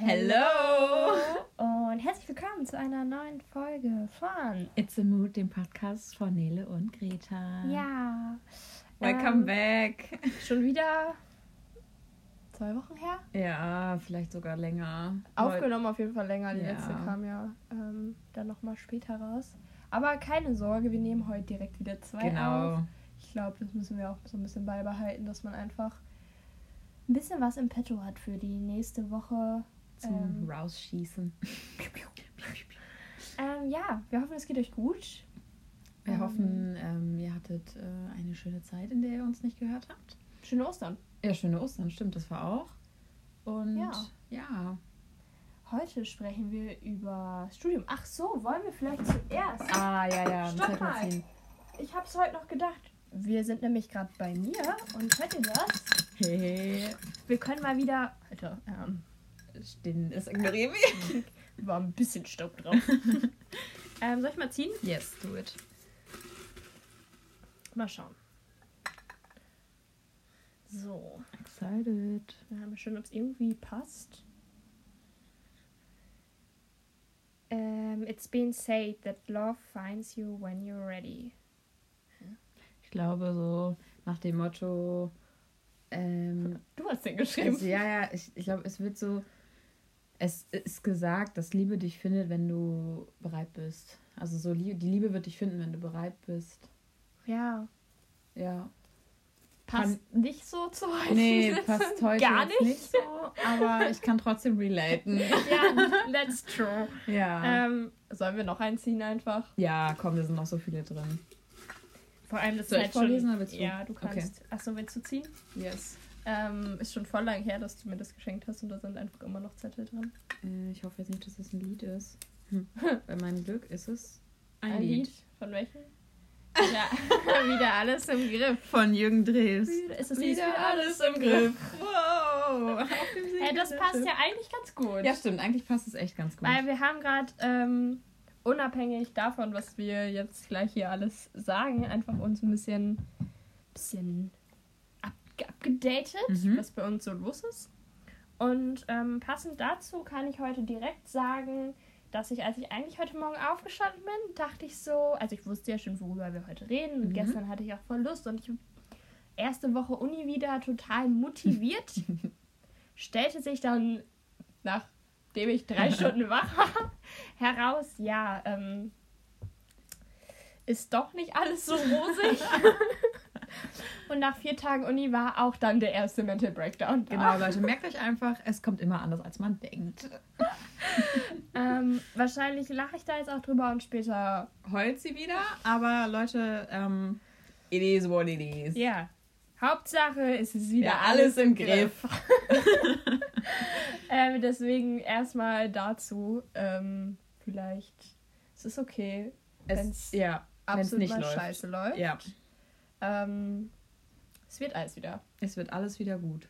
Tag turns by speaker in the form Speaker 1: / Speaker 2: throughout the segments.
Speaker 1: Hello! Und herzlich willkommen zu einer neuen Folge von
Speaker 2: It's a Mood, dem Podcast von Nele und Greta.
Speaker 1: Ja.
Speaker 2: Welcome
Speaker 1: ähm,
Speaker 2: back.
Speaker 1: Schon wieder zwei Wochen her?
Speaker 2: Ja, vielleicht sogar länger.
Speaker 1: Aufgenommen auf jeden Fall länger. Die
Speaker 2: Ja.
Speaker 1: letzte kam ja ähm, dann nochmal später raus. Aber keine Sorge, wir nehmen heute direkt wieder zwei
Speaker 2: Genau.
Speaker 1: auf. Ich glaube, das müssen wir auch so ein bisschen beibehalten, dass man einfach ein bisschen was im Petto hat für die nächste Woche.
Speaker 2: Zum
Speaker 1: Ähm,
Speaker 2: Rausschießen.
Speaker 1: Ähm, ja, wir hoffen, es geht euch gut.
Speaker 2: Wir
Speaker 1: ähm,
Speaker 2: hoffen, ähm, ihr hattet äh, eine schöne Zeit, in der ihr uns nicht gehört habt.
Speaker 1: Schöne Ostern.
Speaker 2: Ja, schöne Ostern, stimmt, das war auch. Und
Speaker 1: Ja.
Speaker 2: ja.
Speaker 1: Heute sprechen wir über Studium. Ach so, wollen wir vielleicht zuerst?
Speaker 2: Ah, ja, ja.
Speaker 1: Stopp mal. Ich hab's heute noch gedacht. Wir sind nämlich gerade bei mir und hört ihr das?
Speaker 2: Hey.
Speaker 1: Wir können mal wieder. Alter, ähm,
Speaker 2: Den, das ignorieren wir.
Speaker 1: war ein bisschen Staub drauf. ähm, soll ich mal ziehen?
Speaker 2: Yes, do it.
Speaker 1: Mal schauen. So,
Speaker 2: Excited.
Speaker 1: dann haben wir schon, ob es irgendwie passt. Ähm, it's been said that love finds you when you're ready.
Speaker 2: Ich glaube, so nach dem Motto, ähm,
Speaker 1: Du hast den geschrieben.
Speaker 2: Also, ja, ja, ich, ich glaube, es wird so. Es ist gesagt, dass Liebe dich findet, wenn du bereit bist. Also so die Liebe wird dich finden, wenn du bereit bist.
Speaker 1: Ja.
Speaker 2: Ja.
Speaker 1: Passt nicht so zu heute.
Speaker 2: Nee, passt heute
Speaker 1: Gar nicht.
Speaker 2: nicht so, aber ich kann trotzdem relaten.
Speaker 1: ja, that's true.
Speaker 2: Ja.
Speaker 1: Ähm, sollen wir noch einziehen einfach?
Speaker 2: Ja, komm, da sind noch so viele drin.
Speaker 1: Vor allem das
Speaker 2: Soll
Speaker 1: ist
Speaker 2: ich
Speaker 1: halt
Speaker 2: vorlesen
Speaker 1: schon,
Speaker 2: oder willst du?
Speaker 1: Ja, du
Speaker 2: Okay.
Speaker 1: kannst. Achso, willst du ziehen?
Speaker 2: Yes.
Speaker 1: Ähm, ist schon voll lang her, dass du mir das geschenkt hast und da sind einfach immer noch Zettel drin.
Speaker 2: Äh, ich hoffe jetzt nicht, dass es ein Lied ist. Hm. Bei meinem Glück ist es ein, Lied.
Speaker 1: Von welchem? Ja, wieder alles im Griff.
Speaker 2: Von Jürgen Drews.
Speaker 1: Ist das Lied
Speaker 2: Wow.
Speaker 1: Äh, das passt ja eigentlich ganz gut.
Speaker 2: Ja, stimmt. Eigentlich passt es echt ganz gut.
Speaker 1: Weil wir haben gerade, ähm, unabhängig davon, was wir jetzt gleich hier alles sagen, einfach uns ein bisschen, bisschen abgedatet,
Speaker 2: Mhm.
Speaker 1: was bei uns so los ist. Und ähm, passend dazu kann ich heute direkt sagen, dass ich, als ich eigentlich heute Morgen aufgestanden bin, dachte ich so, also ich wusste ja schon, worüber wir heute reden. Und
Speaker 2: Mhm.
Speaker 1: gestern hatte ich auch voll Lust und ich erste Woche Uni wieder total motiviert. stellte sich dann, nachdem ich drei Stunden wach war, heraus, ja, ähm, ist doch nicht alles so rosig. Und nach vier Tagen Uni war auch dann der erste Mental Breakdown. da.
Speaker 2: Genau, Leute, merkt euch einfach, es kommt immer anders, als man denkt.
Speaker 1: Ähm, wahrscheinlich lache ich da jetzt auch drüber und später.
Speaker 2: Heult sie wieder, aber Leute, ähm, it is what it is.
Speaker 1: Ja. Hauptsache es ist wieder
Speaker 2: Ja,
Speaker 1: alles im Griff. ähm, deswegen erstmal dazu. Ähm, vielleicht es ist okay, wenn's
Speaker 2: Es, ja, wenn es
Speaker 1: absolut
Speaker 2: nicht
Speaker 1: mal
Speaker 2: läuft.
Speaker 1: scheiße läuft.
Speaker 2: Ja,
Speaker 1: Ähm, es wird alles wieder.
Speaker 2: es wird alles wieder gut.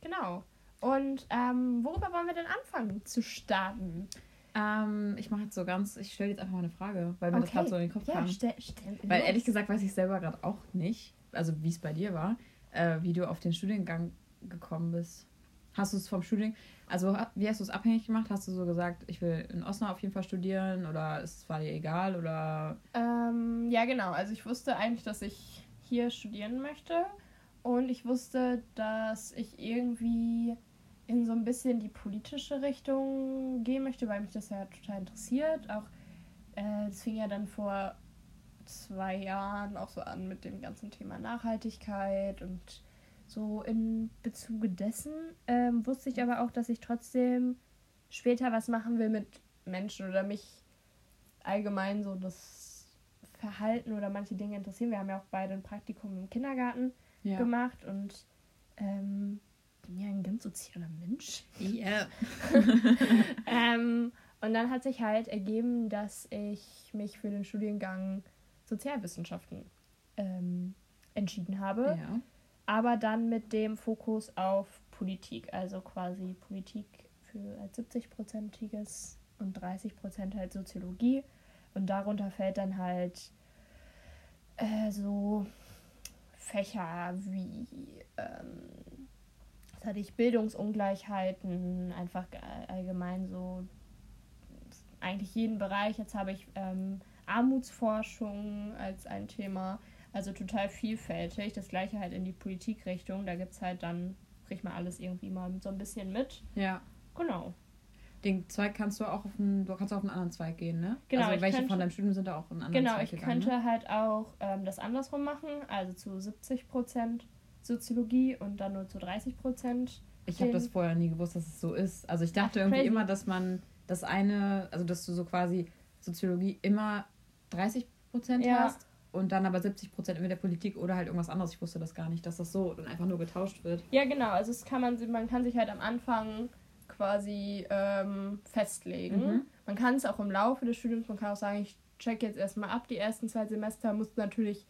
Speaker 1: Genau. Und ähm, worüber wollen wir denn anfangen zu starten?
Speaker 2: Ähm, ich mache jetzt so ganz, ich stelle jetzt einfach mal eine Frage, weil mir das gerade so in den Kopf
Speaker 1: ja,
Speaker 2: kam.
Speaker 1: stell, stell,
Speaker 2: Weil ehrlich gesagt weiß ich selber gerade auch nicht, also wie es bei dir war, äh, wie du auf den Studiengang gekommen bist. Hast du es vom Studium, also wie hast du es abhängig gemacht? Hast du so gesagt, ich will in Osnabrück auf jeden Fall studieren oder es war dir egal oder
Speaker 1: Ähm, ja, genau. Also ich wusste eigentlich, dass ich hier studieren möchte. Und ich wusste, dass ich irgendwie in so ein bisschen die politische Richtung gehen möchte, weil mich das ja total interessiert. Auch äh, es fing ja dann vor zwei Jahren auch so an mit dem ganzen Thema Nachhaltigkeit und so in Bezuge dessen ähm, wusste ich aber auch, dass ich trotzdem später was machen will mit Menschen oder mich allgemein so das Verhalten oder manche Dinge interessieren. Wir haben ja auch beide ein Praktikum im Kindergarten
Speaker 2: ja.
Speaker 1: gemacht und ähm, bin ja ein ganz sozialer Mensch.
Speaker 2: Ja.
Speaker 1: ähm, und dann hat sich halt ergeben, dass ich mich für den Studiengang Sozialwissenschaften ähm, entschieden habe,
Speaker 2: ja.
Speaker 1: aber dann mit dem Fokus auf Politik, also quasi Politik für als 70-prozentiges und 30 Prozent halt Soziologie. Und darunter fällt dann halt äh, so Fächer wie ähm, was hatte ich, Bildungsungleichheiten, einfach allgemein so eigentlich jeden Bereich. Jetzt habe ich ähm, Armutsforschung als ein Thema, also total vielfältig. Das gleiche halt in die Politikrichtung. Da gibt es halt dann, kriegt man alles irgendwie mal so ein bisschen mit.
Speaker 2: Ja.
Speaker 1: Genau.
Speaker 2: Den Zweig kannst du auch auf einen, du kannst auch auf einen anderen Zweig gehen, ne?
Speaker 1: Genau.
Speaker 2: Also welche
Speaker 1: könnte,
Speaker 2: von deinem Studium sind da auch in
Speaker 1: anderen
Speaker 2: genau,
Speaker 1: Zweig gegangen? Genau, ich könnte ne? halt auch ähm, das andersrum machen, also zu 70 Prozent Soziologie und dann nur zu 30 Prozent.
Speaker 2: Ich habe das vorher nie gewusst, dass es so ist. Also ich dachte Ach, irgendwie immer, dass man das eine, also dass du so quasi Soziologie immer 30 Prozent ja. hast und dann aber 70 Prozent mit der Politik oder halt irgendwas anderes. Ich wusste das gar nicht, dass das so dann einfach nur getauscht wird.
Speaker 1: Ja, genau. Also es kann man, man kann sich halt am Anfang quasi ähm, festlegen. Mhm. Man kann es auch im Laufe des Studiums, man kann auch sagen, ich check jetzt erstmal ab, die ersten zwei Semester musst du natürlich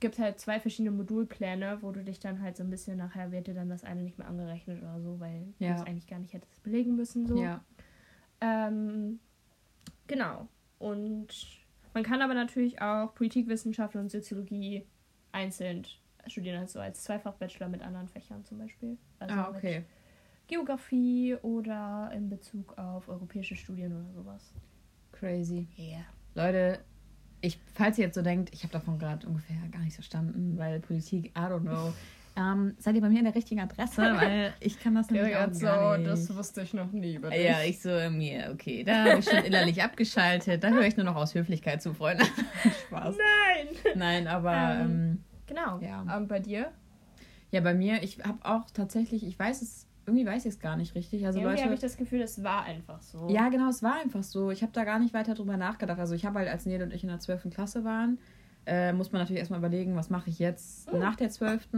Speaker 1: gibt halt zwei verschiedene Modulpläne, wo du dich dann halt so ein bisschen nachher wird dir dann das eine nicht mehr angerechnet oder so, weil ja. du es eigentlich gar nicht hättest belegen müssen. So. Ja. Ähm, genau. Und man kann aber natürlich auch Politikwissenschaft und Soziologie einzeln studieren, also als Zweifach-Bachelor mit anderen Fächern zum Beispiel. Also
Speaker 2: ah, okay.
Speaker 1: Geografie oder in Bezug auf europäische Studien oder sowas.
Speaker 2: Crazy.
Speaker 1: Yeah.
Speaker 2: Leute, ich, falls ihr jetzt so denkt, ich habe davon gerade ungefähr gar nichts verstanden, weil Politik, I don't know. Ähm, seid ihr bei mir in der richtigen Adresse? Weil ich kann das nämlich
Speaker 1: auch gar so, nicht. das wusste ich noch nie
Speaker 2: über dich. Ja, ich so, mir, okay, da habe ich schon innerlich abgeschaltet. Da höre ich nur noch aus Höflichkeit zu, Freunde.
Speaker 1: Spaß. Nein!
Speaker 2: Nein, aber... Ähm, ähm,
Speaker 1: genau. Ja. Ähm, bei dir?
Speaker 2: Ja, bei mir, ich habe auch tatsächlich, ich weiß es irgendwie weiß ich es gar nicht richtig. Also
Speaker 1: irgendwie habe ich das Gefühl, es war einfach so.
Speaker 2: Ja, genau, es war einfach so. Ich habe da gar nicht weiter drüber nachgedacht. Also ich habe halt, als Nele und ich in der 12. Klasse waren, äh, muss man natürlich erstmal überlegen, was mache ich jetzt mhm. nach der 12.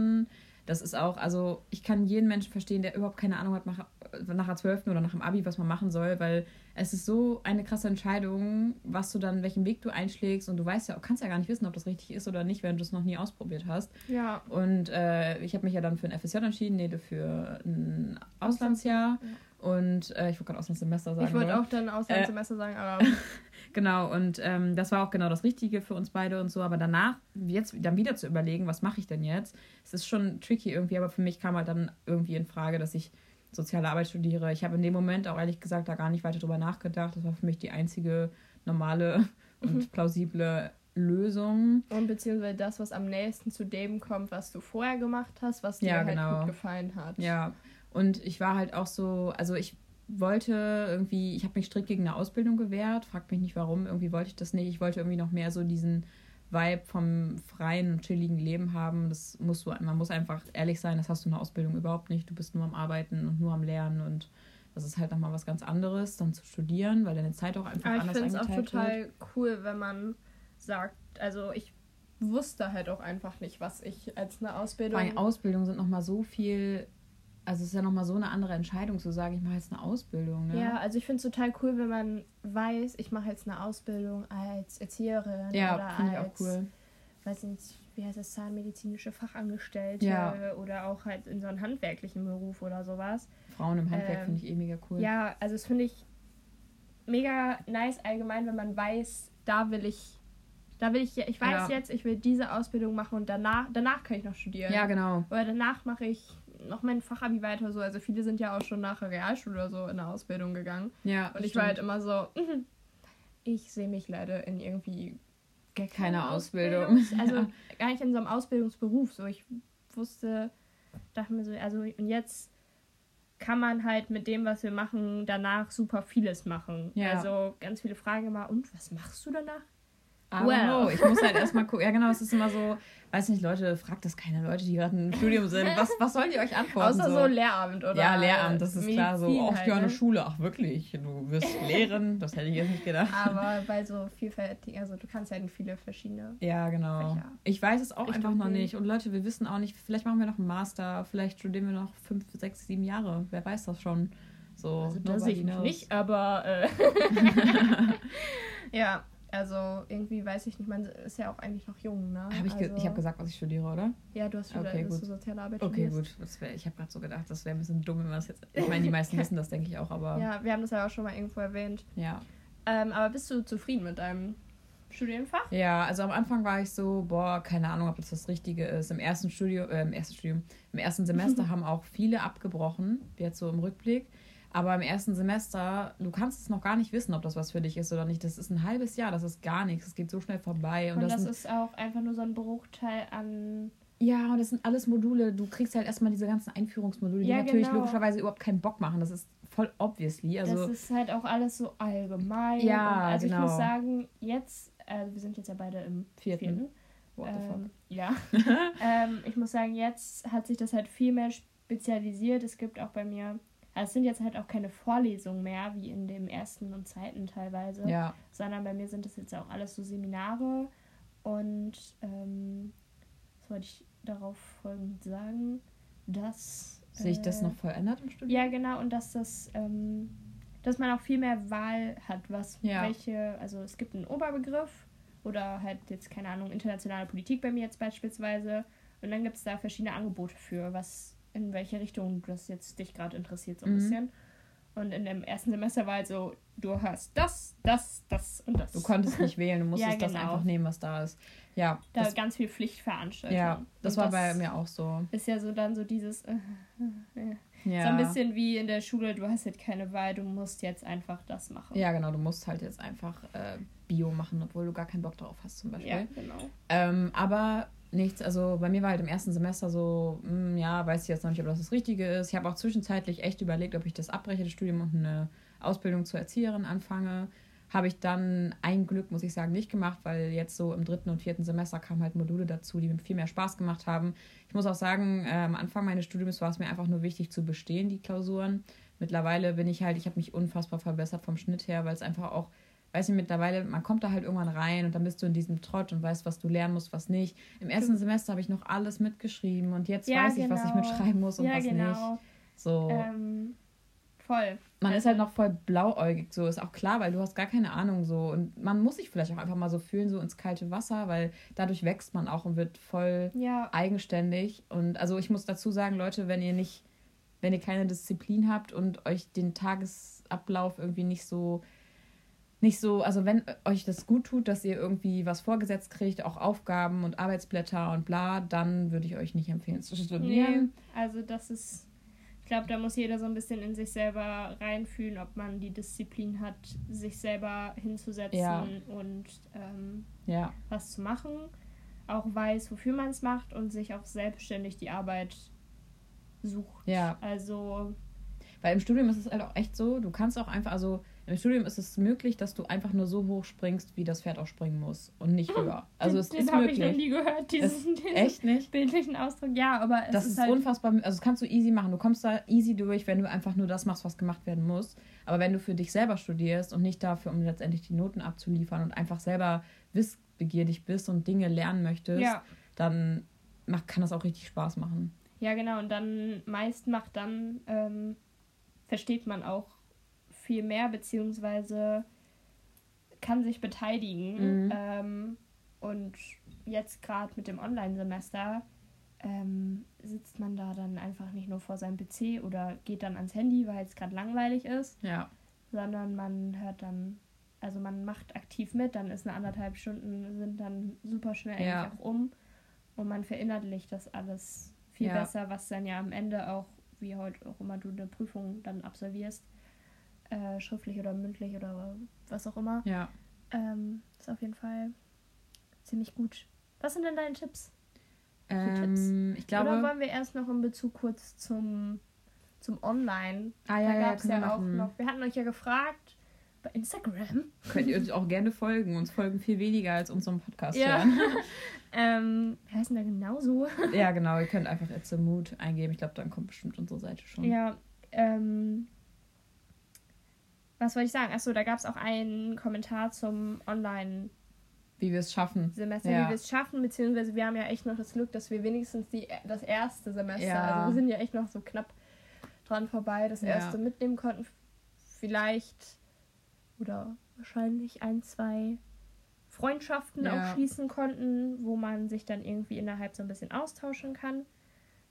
Speaker 2: Das ist auch, also ich kann jeden Menschen verstehen, der überhaupt keine Ahnung hat nach, nach der 12. oder nach dem Abi, was man machen soll, weil es ist so eine krasse Entscheidung, was du dann, welchen Weg du einschlägst und du weißt ja, kannst ja gar nicht wissen, ob das richtig ist oder nicht, wenn du es noch nie ausprobiert hast.
Speaker 1: Ja.
Speaker 2: Und äh, ich habe mich ja dann für ein FSJ entschieden, nee, für ein Auslandsjahr. Ja. Und äh, ich wollte gerade Auslandssemester sagen.
Speaker 1: Ich wollte auch dann Auslandssemester äh, sagen, aber.
Speaker 2: genau, und ähm, das war auch genau das Richtige für uns beide und so. Aber danach, jetzt dann wieder zu überlegen, was mache ich denn jetzt? Es ist schon tricky irgendwie, aber für mich kam halt dann irgendwie in Frage, dass ich soziale Arbeit studiere. Ich habe in dem Moment auch ehrlich gesagt da gar nicht weiter drüber nachgedacht. Das war für mich die einzige normale und mhm. plausible Lösung.
Speaker 1: Und beziehungsweise das, was am nächsten zu dem kommt, was du vorher gemacht hast, was dir ja, halt genau. gut gefallen hat.
Speaker 2: Ja, und ich war halt auch so, also ich wollte irgendwie, ich habe mich strikt gegen eine Ausbildung gewehrt, fragt mich nicht warum, irgendwie wollte ich das nicht. Ich wollte irgendwie noch mehr so diesen Vibe vom freien und chilligen Leben haben. Das musst du, man muss einfach ehrlich sein, das hast du in der Ausbildung überhaupt nicht. Du bist nur am Arbeiten und nur am Lernen und das ist halt nochmal was ganz anderes, dann zu studieren, weil deine Zeit auch einfach Aber anders eingeteilt
Speaker 1: wird. Ich finde es auch total wird. cool, wenn man sagt, also ich wusste halt auch einfach nicht, was ich als eine Ausbildung.
Speaker 2: Bei Ausbildung sind nochmal so viel also es ist ja nochmal so eine andere Entscheidung zu sagen, ich mache jetzt eine Ausbildung. Ne?
Speaker 1: Ja, also ich finde es total cool, wenn man weiß, ich mache jetzt eine Ausbildung als Erzieherin
Speaker 2: ja,
Speaker 1: oder
Speaker 2: als, ich auch cool.
Speaker 1: weiß nicht, wie heißt das, zahnmedizinische Fachangestellte ja. oder auch halt in so einem handwerklichen Beruf oder sowas.
Speaker 2: Frauen im Handwerk ähm, finde ich eh mega cool.
Speaker 1: Ja, also das finde ich mega nice allgemein, wenn man weiß, da will ich da will ich, ich weiß ja. jetzt, ich will diese Ausbildung machen und danach, danach kann ich noch studieren.
Speaker 2: Ja, genau.
Speaker 1: Oder danach mache ich noch mein Fachabi weiter so. Also viele sind ja auch schon nach der Realschule oder so in der Ausbildung gegangen.
Speaker 2: Ja.
Speaker 1: Und ich stimmt. war halt immer so, mhm, ich sehe mich leider in irgendwie
Speaker 2: gar keine Ausbildung.
Speaker 1: Ausbildung. Also ja. gar nicht in so einem Ausbildungsberuf. So, ich wusste, dachte mir so, also und jetzt kann man halt mit dem, was wir machen, danach super vieles machen. Ja. Also ganz viele Fragen immer, und was machst du danach?
Speaker 2: I well. Ich muss halt erstmal gucken. Ja, genau, es ist immer so, weiß nicht, Leute, fragt das keine Leute, die gerade im Studium sind. Was, was sollen die euch antworten?
Speaker 1: Außer so, so Lehramt, oder?
Speaker 2: Ja, Lehramt, das ist klar so. Ach halt, ja, eine ne? Schule, ach wirklich, du wirst lehren, das hätte ich jetzt nicht gedacht.
Speaker 1: Aber bei so vielfältig, also du kannst ja in viele verschiedene.
Speaker 2: Ja, genau. Fächer. Ich weiß es auch ich einfach noch nicht. Und Leute, wir wissen auch nicht, vielleicht machen wir noch einen Master, vielleicht studieren wir noch fünf, sechs, sieben Jahre. Wer weiß das schon. So,
Speaker 1: also das sehe ich knows. nicht, aber äh ja, also irgendwie weiß ich nicht, man ist ja auch eigentlich noch jung, ne?
Speaker 2: Hab ich
Speaker 1: also,
Speaker 2: ich habe gesagt, was ich studiere, oder?
Speaker 1: Ja, du hast studiert, okay, gut. soziale Arbeit
Speaker 2: Okay, studierst. gut. Wär, ich habe gerade so gedacht, das wäre ein bisschen dumm, wenn man das jetzt... Ich meine, die meisten wissen das, denke ich auch, aber...
Speaker 1: Ja, wir haben das ja auch schon mal irgendwo erwähnt.
Speaker 2: Ja.
Speaker 1: Ähm, aber bist du zufrieden mit deinem Studienfach?
Speaker 2: Ja, also am Anfang war ich so, boah, keine Ahnung, ob das das Richtige ist. Im ersten Studium, äh, im ersten Studium, im ersten Semester haben auch viele abgebrochen, jetzt so im Rückblick. Aber im ersten Semester, du kannst es noch gar nicht wissen, ob das was für dich ist oder nicht. Das ist ein halbes Jahr, das ist gar nichts. Es geht so schnell vorbei.
Speaker 1: Und,
Speaker 2: Und,
Speaker 1: das,
Speaker 2: sind,
Speaker 1: ist auch einfach nur so ein Bruchteil an.
Speaker 2: ja, und das sind alles Module. Du kriegst halt erstmal diese ganzen Einführungsmodule, die
Speaker 1: Ja,
Speaker 2: natürlich
Speaker 1: genau.
Speaker 2: logischerweise überhaupt keinen Bock machen. Das ist voll obviously. Also,
Speaker 1: das ist halt auch alles so allgemein.
Speaker 2: Ja,
Speaker 1: und also ich
Speaker 2: genau.
Speaker 1: muss sagen, jetzt, also wir sind jetzt ja beide im
Speaker 2: Vierten.
Speaker 1: vierten.
Speaker 2: what the fuck.
Speaker 1: Ähm, ja. ähm, ich muss sagen, jetzt hat sich das halt viel mehr spezialisiert. Es gibt auch bei mir, also es sind jetzt halt auch keine Vorlesungen mehr, wie in dem ersten und zweiten teilweise,
Speaker 2: Ja,
Speaker 1: sondern bei mir sind das jetzt auch alles so Seminare. Und ähm, was wollte ich darauf folgend sagen, dass.
Speaker 2: sich das
Speaker 1: äh,
Speaker 2: noch voll ändert im Studium?
Speaker 1: Ja, genau, und dass das, ähm, dass man auch viel mehr Wahl hat, was
Speaker 2: Ja.
Speaker 1: welche, also es gibt einen Oberbegriff oder halt jetzt, keine Ahnung, internationale Politik bei mir jetzt beispielsweise. Und dann gibt es da verschiedene Angebote für, was in welche Richtung das jetzt dich gerade interessiert, so ein
Speaker 2: Mhm.
Speaker 1: bisschen. Und in dem ersten Semester war halt so, du hast das, das, das und das.
Speaker 2: Du konntest nicht wählen, du musstest
Speaker 1: Ja,
Speaker 2: das
Speaker 1: genau.
Speaker 2: einfach nehmen, was da ist. Ja,
Speaker 1: da
Speaker 2: das,
Speaker 1: ganz viel Pflichtveranstaltungen.
Speaker 2: ja, das
Speaker 1: Und
Speaker 2: war bei mir auch so.
Speaker 1: Ist ja so dann so dieses, äh, äh,
Speaker 2: Ja.
Speaker 1: so ein bisschen wie in der Schule, du hast halt keine Wahl, du musst jetzt einfach das machen.
Speaker 2: Ja, genau, du musst halt jetzt einfach äh, Bio machen, obwohl du gar keinen Bock drauf hast, zum Beispiel.
Speaker 1: Ja, genau.
Speaker 2: Ähm, aber nichts, also bei mir war halt im ersten Semester so, hm, ja, weiß ich jetzt noch nicht, ob das das Richtige ist. Ich habe auch zwischenzeitlich echt überlegt, ob ich das abbreche, das Studium und eine Ausbildung zur Erzieherin anfange. Habe ich dann ein Glück, muss ich sagen, nicht gemacht, weil jetzt so im dritten und vierten Semester kamen halt Module dazu, die mir viel mehr Spaß gemacht haben. Ich muss auch sagen, äh, am Anfang meines Studiums war es mir einfach nur wichtig zu bestehen, die Klausuren. Mittlerweile bin ich halt, ich habe mich unfassbar verbessert vom Schnitt her, weil es einfach auch, weiß ich, mittlerweile, man kommt da halt irgendwann rein und dann bist du in diesem Trott und weißt, was du lernen musst, was nicht. Im ersten Semester habe ich noch alles mitgeschrieben und jetzt
Speaker 1: Ja,
Speaker 2: weiß ich, was ich
Speaker 1: genau.
Speaker 2: mitschreiben muss und
Speaker 1: ja,
Speaker 2: was
Speaker 1: genau.
Speaker 2: nicht. So.
Speaker 1: Ähm, voll.
Speaker 2: Man
Speaker 1: Also-
Speaker 2: ist halt noch voll blauäugig, so ist auch klar, weil du hast gar keine Ahnung so. Und man muss sich vielleicht auch einfach mal so fühlen, so ins kalte Wasser, weil dadurch wächst man auch und wird voll
Speaker 1: Ja,
Speaker 2: eigenständig. Und also ich muss dazu sagen, Leute, wenn ihr nicht, wenn ihr keine Disziplin habt und euch den Tagesablauf irgendwie nicht so, nicht so, also wenn euch das gut tut, dass ihr irgendwie was vorgesetzt kriegt, auch Aufgaben und Arbeitsblätter und bla, dann würde ich euch nicht empfehlen zu
Speaker 1: nee,
Speaker 2: studieren.
Speaker 1: also das ist, ich glaube, da muss jeder so ein bisschen in sich selber reinfühlen, ob man die Disziplin hat, sich selber hinzusetzen
Speaker 2: Ja.
Speaker 1: und ähm,
Speaker 2: Ja,
Speaker 1: was zu machen, auch weiß, wofür man es macht und sich auch selbstständig die Arbeit sucht.
Speaker 2: Ja.
Speaker 1: Also,
Speaker 2: Weil im Studium ist es halt auch echt so, du kannst auch einfach, also im Studium ist es möglich, dass du einfach nur so hoch springst, wie das Pferd auch springen muss und nicht höher. Also es
Speaker 1: den
Speaker 2: ist
Speaker 1: habe ich noch
Speaker 2: möglich.
Speaker 1: nie gehört, diesen, diesen
Speaker 2: Echt nicht?
Speaker 1: bildlichen Ausdruck. Ja, aber es
Speaker 2: Das
Speaker 1: ist,
Speaker 2: ist
Speaker 1: halt
Speaker 2: unfassbar, also das kannst du easy machen. Du kommst da easy durch, wenn du einfach nur das machst, was gemacht werden muss. Aber wenn du für dich selber studierst und nicht dafür, um letztendlich die Noten abzuliefern und einfach selber wissbegierig bist und Dinge lernen möchtest,
Speaker 1: Ja.
Speaker 2: dann macht, kann das auch richtig Spaß machen.
Speaker 1: Ja, genau. Und dann meist macht dann, ähm, versteht man auch viel mehr, beziehungsweise kann sich beteiligen.
Speaker 2: Mhm.
Speaker 1: Ähm, und jetzt gerade mit dem Online-Semester ähm, sitzt man da dann einfach nicht nur vor seinem PC oder geht dann ans Handy, weil es gerade langweilig ist,
Speaker 2: Ja.
Speaker 1: sondern man hört dann, also man macht aktiv mit, dann ist eine anderthalb Stunden, sind dann super schnell
Speaker 2: Ja.
Speaker 1: eigentlich auch um und man verinnerlicht das alles viel
Speaker 2: Ja.
Speaker 1: besser, was dann ja am Ende auch, wie heute auch immer du eine Prüfung dann absolvierst, äh, schriftlich oder mündlich oder was auch immer,
Speaker 2: Ja.
Speaker 1: ähm, ist auf jeden Fall ziemlich gut. Was sind denn deine Tipps?
Speaker 2: Ähm, ich glaube.
Speaker 1: oder wollen wir erst noch in Bezug kurz zum, zum Online?
Speaker 2: ah,
Speaker 1: da
Speaker 2: ja, ja,
Speaker 1: gab es
Speaker 2: wir
Speaker 1: ja auch noch, wir hatten euch ja gefragt bei Instagram.
Speaker 2: Könnt ihr uns auch gerne folgen. Uns folgen viel weniger als unserem Podcast
Speaker 1: Ja.
Speaker 2: hören.
Speaker 1: ähm, wie heißen da genauso?
Speaker 2: ja, genau. Ihr könnt einfach It's a Mood eingeben. Ich glaube, dann kommt bestimmt unsere Seite schon.
Speaker 1: Ja, ähm, was wollte ich sagen? Achso, da gab es auch einen Kommentar zum Online-Semester,
Speaker 2: Wie wir es schaffen.
Speaker 1: wie
Speaker 2: Ja.
Speaker 1: wir es schaffen, beziehungsweise wir haben ja echt noch das Glück, dass wir wenigstens die, das erste Semester,
Speaker 2: Ja.
Speaker 1: also wir sind ja echt noch so knapp dran vorbei, das
Speaker 2: Ja.
Speaker 1: erste mitnehmen konnten. Vielleicht oder wahrscheinlich ein, zwei Freundschaften
Speaker 2: Ja.
Speaker 1: auch schließen konnten, wo man sich dann irgendwie innerhalb so ein bisschen austauschen kann.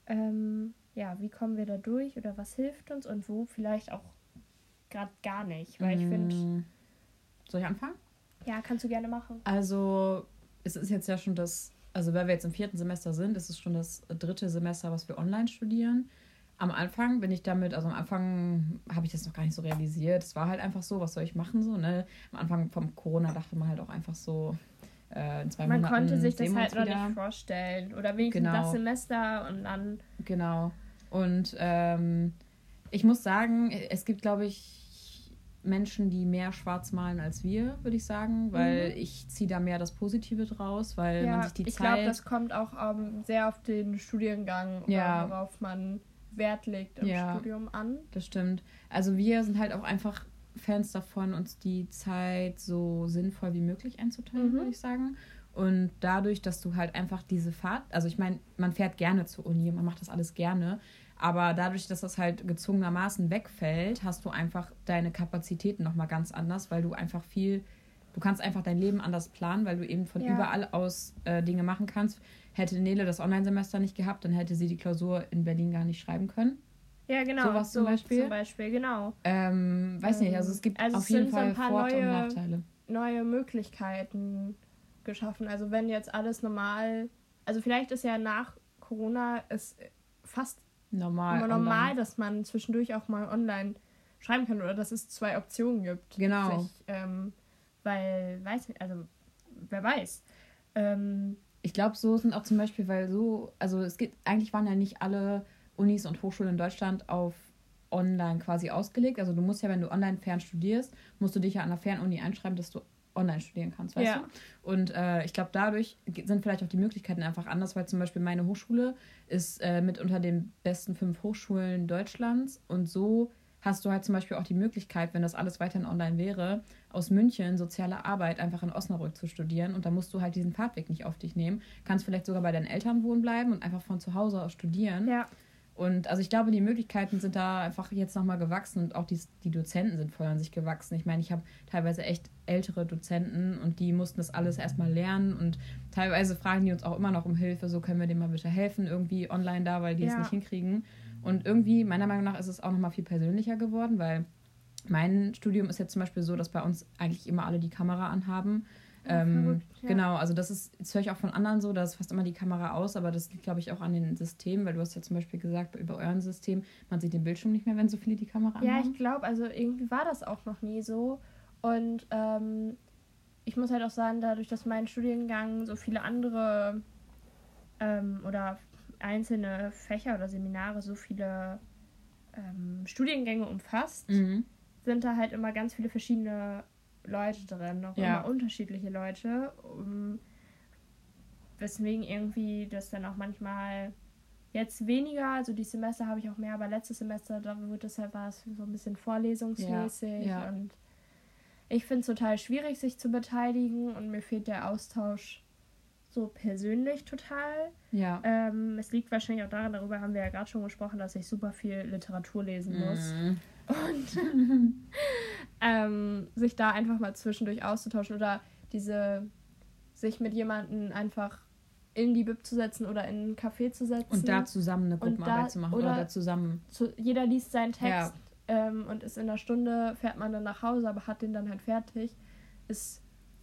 Speaker 1: Ähm, ja, wie kommen wir da durch oder was hilft uns und wo vielleicht auch gerade gar nicht, weil ich finde,
Speaker 2: Mm. Soll ich anfangen?
Speaker 1: Ja, kannst du gerne machen.
Speaker 2: Also, es ist jetzt ja schon das, also weil wir jetzt im vierten Semester sind, ist es schon das dritte Semester, was wir online studieren. Am Anfang bin ich damit, also am Anfang habe ich das noch gar nicht so realisiert. Es war halt einfach so, was soll ich machen so, ne? Am Anfang vom Corona dachte man halt auch einfach so, äh, in zwei
Speaker 1: Man
Speaker 2: Monaten
Speaker 1: konnte sich das halt noch
Speaker 2: wieder.
Speaker 1: nicht vorstellen. Oder wenigstens
Speaker 2: Genau.
Speaker 1: das Semester und dann.
Speaker 2: Genau. Und ähm, ich muss sagen, es gibt, glaube ich, Menschen, die mehr schwarz malen als wir, würde ich sagen, weil
Speaker 1: Mhm.
Speaker 2: ich ziehe da mehr das Positive draus, weil man
Speaker 1: Ja,
Speaker 2: sich die
Speaker 1: ich glaube,
Speaker 2: Zeit.
Speaker 1: das kommt auch ähm, sehr auf den Studiengang
Speaker 2: Ja.
Speaker 1: worauf man Wert legt im
Speaker 2: Ja.
Speaker 1: Studium an.
Speaker 2: Das stimmt. Also wir sind halt auch einfach Fans davon, uns die Zeit so sinnvoll wie möglich einzuteilen,
Speaker 1: Mhm.
Speaker 2: würde ich sagen. Und dadurch, dass du halt einfach diese Fahrt, also ich meine, man fährt gerne zur Uni, man macht das alles gerne, aber dadurch, dass das halt gezwungenermaßen wegfällt, hast du einfach deine Kapazitäten nochmal ganz anders, weil du einfach viel, du kannst einfach dein Leben anders planen, weil du eben von
Speaker 1: Ja.
Speaker 2: überall aus äh, Dinge machen kannst. Hätte Nele das Online-Semester nicht gehabt, dann hätte sie die Klausur in Berlin gar nicht schreiben können.
Speaker 1: Ja, genau.
Speaker 2: Sowas zum Beispiel?
Speaker 1: Zum Beispiel, genau.
Speaker 2: Ähm, weiß nicht, also es gibt
Speaker 1: Also es
Speaker 2: auf jeden
Speaker 1: sind so ein
Speaker 2: Fall
Speaker 1: paar
Speaker 2: Vor- und Nachteile.
Speaker 1: Neue Möglichkeiten geschaffen. Also wenn jetzt alles normal, also vielleicht ist ja nach Corona es fast
Speaker 2: Normal.
Speaker 1: normal,
Speaker 2: online.
Speaker 1: dass man zwischendurch auch mal online schreiben kann oder dass es zwei Optionen gibt.
Speaker 2: Genau.
Speaker 1: Sich, ähm, weil, weiß nicht, also wer weiß. Ähm,
Speaker 2: Ich glaube, so sind auch zum Beispiel, weil so, also es gibt, eigentlich waren ja nicht alle Unis und Hochschulen in Deutschland auf online quasi ausgelegt. Also du musst ja, wenn du online fern studierst, musst du dich ja an der Fernuni einschreiben, dass du online studieren kannst, weißt
Speaker 1: Ja.
Speaker 2: du? Und äh, ich glaube, dadurch sind vielleicht auch die Möglichkeiten einfach anders, weil zum Beispiel meine Hochschule ist äh, mit unter den besten fünf Hochschulen Deutschlands und so hast du halt zum Beispiel auch die Möglichkeit, wenn das alles weiterhin online wäre, aus München soziale Arbeit einfach in Osnabrück zu studieren und da musst du halt diesen Fahrtweg nicht auf dich nehmen. Kannst vielleicht sogar bei deinen Eltern wohnen bleiben und einfach von zu Hause aus studieren.
Speaker 1: ja,
Speaker 2: Und also ich glaube, die Möglichkeiten sind da einfach jetzt nochmal gewachsen und auch die, die Dozenten sind voll an sich gewachsen. Ich meine, ich habe teilweise echt ältere Dozenten und die mussten das alles erstmal lernen und teilweise fragen die uns auch immer noch um Hilfe, so können wir denen mal bitte helfen, irgendwie online da, weil die es
Speaker 1: Ja.
Speaker 2: nicht hinkriegen. Und irgendwie, meiner Meinung nach, ist es auch nochmal viel persönlicher geworden, weil mein Studium ist jetzt zum Beispiel so, dass bei uns eigentlich immer alle die Kamera anhaben. Ähm,
Speaker 1: ja.
Speaker 2: Genau, also das ist, das höre ich auch von anderen so, da ist fast immer die Kamera aus, aber das liegt, glaube ich, auch an den Systemen, weil du hast ja zum Beispiel gesagt, über euren System, man sieht den Bildschirm nicht mehr, wenn so viele die Kamera
Speaker 1: ja,
Speaker 2: anhaben.
Speaker 1: ich glaube, also irgendwie war das auch noch nie so. Und ähm, ich muss halt auch sagen, dadurch, dass mein Studiengang so viele andere ähm, oder einzelne Fächer oder Seminare so viele ähm, Studiengänge umfasst,
Speaker 2: Mhm.
Speaker 1: sind da halt immer ganz viele verschiedene Leute drin, auch
Speaker 2: Ja.
Speaker 1: immer unterschiedliche Leute. Um, weswegen irgendwie das dann auch manchmal jetzt weniger, also die Semester habe ich auch mehr, aber letztes Semester, da wird es halt was so ein bisschen vorlesungsmäßig
Speaker 2: Ja, ja.
Speaker 1: und ich finde es total schwierig, sich zu beteiligen und mir fehlt der Austausch so persönlich total.
Speaker 2: Ja.
Speaker 1: Ähm, es liegt wahrscheinlich auch daran, darüber haben wir ja gerade schon gesprochen, dass ich super viel Literatur lesen muss
Speaker 2: Mhm.
Speaker 1: Und ähm, sich da einfach mal zwischendurch auszutauschen oder diese sich mit jemandem einfach in die Bib zu setzen oder in einen Café zu setzen.
Speaker 2: Und da zusammen eine Gruppenarbeit
Speaker 1: da-
Speaker 2: zu machen oder,
Speaker 1: oder-
Speaker 2: da zusammen.
Speaker 1: zu, jeder liest seinen Text
Speaker 2: Ja.
Speaker 1: ähm, und ist in einer Stunde, fährt man dann nach Hause, aber hat den dann halt fertig. Ist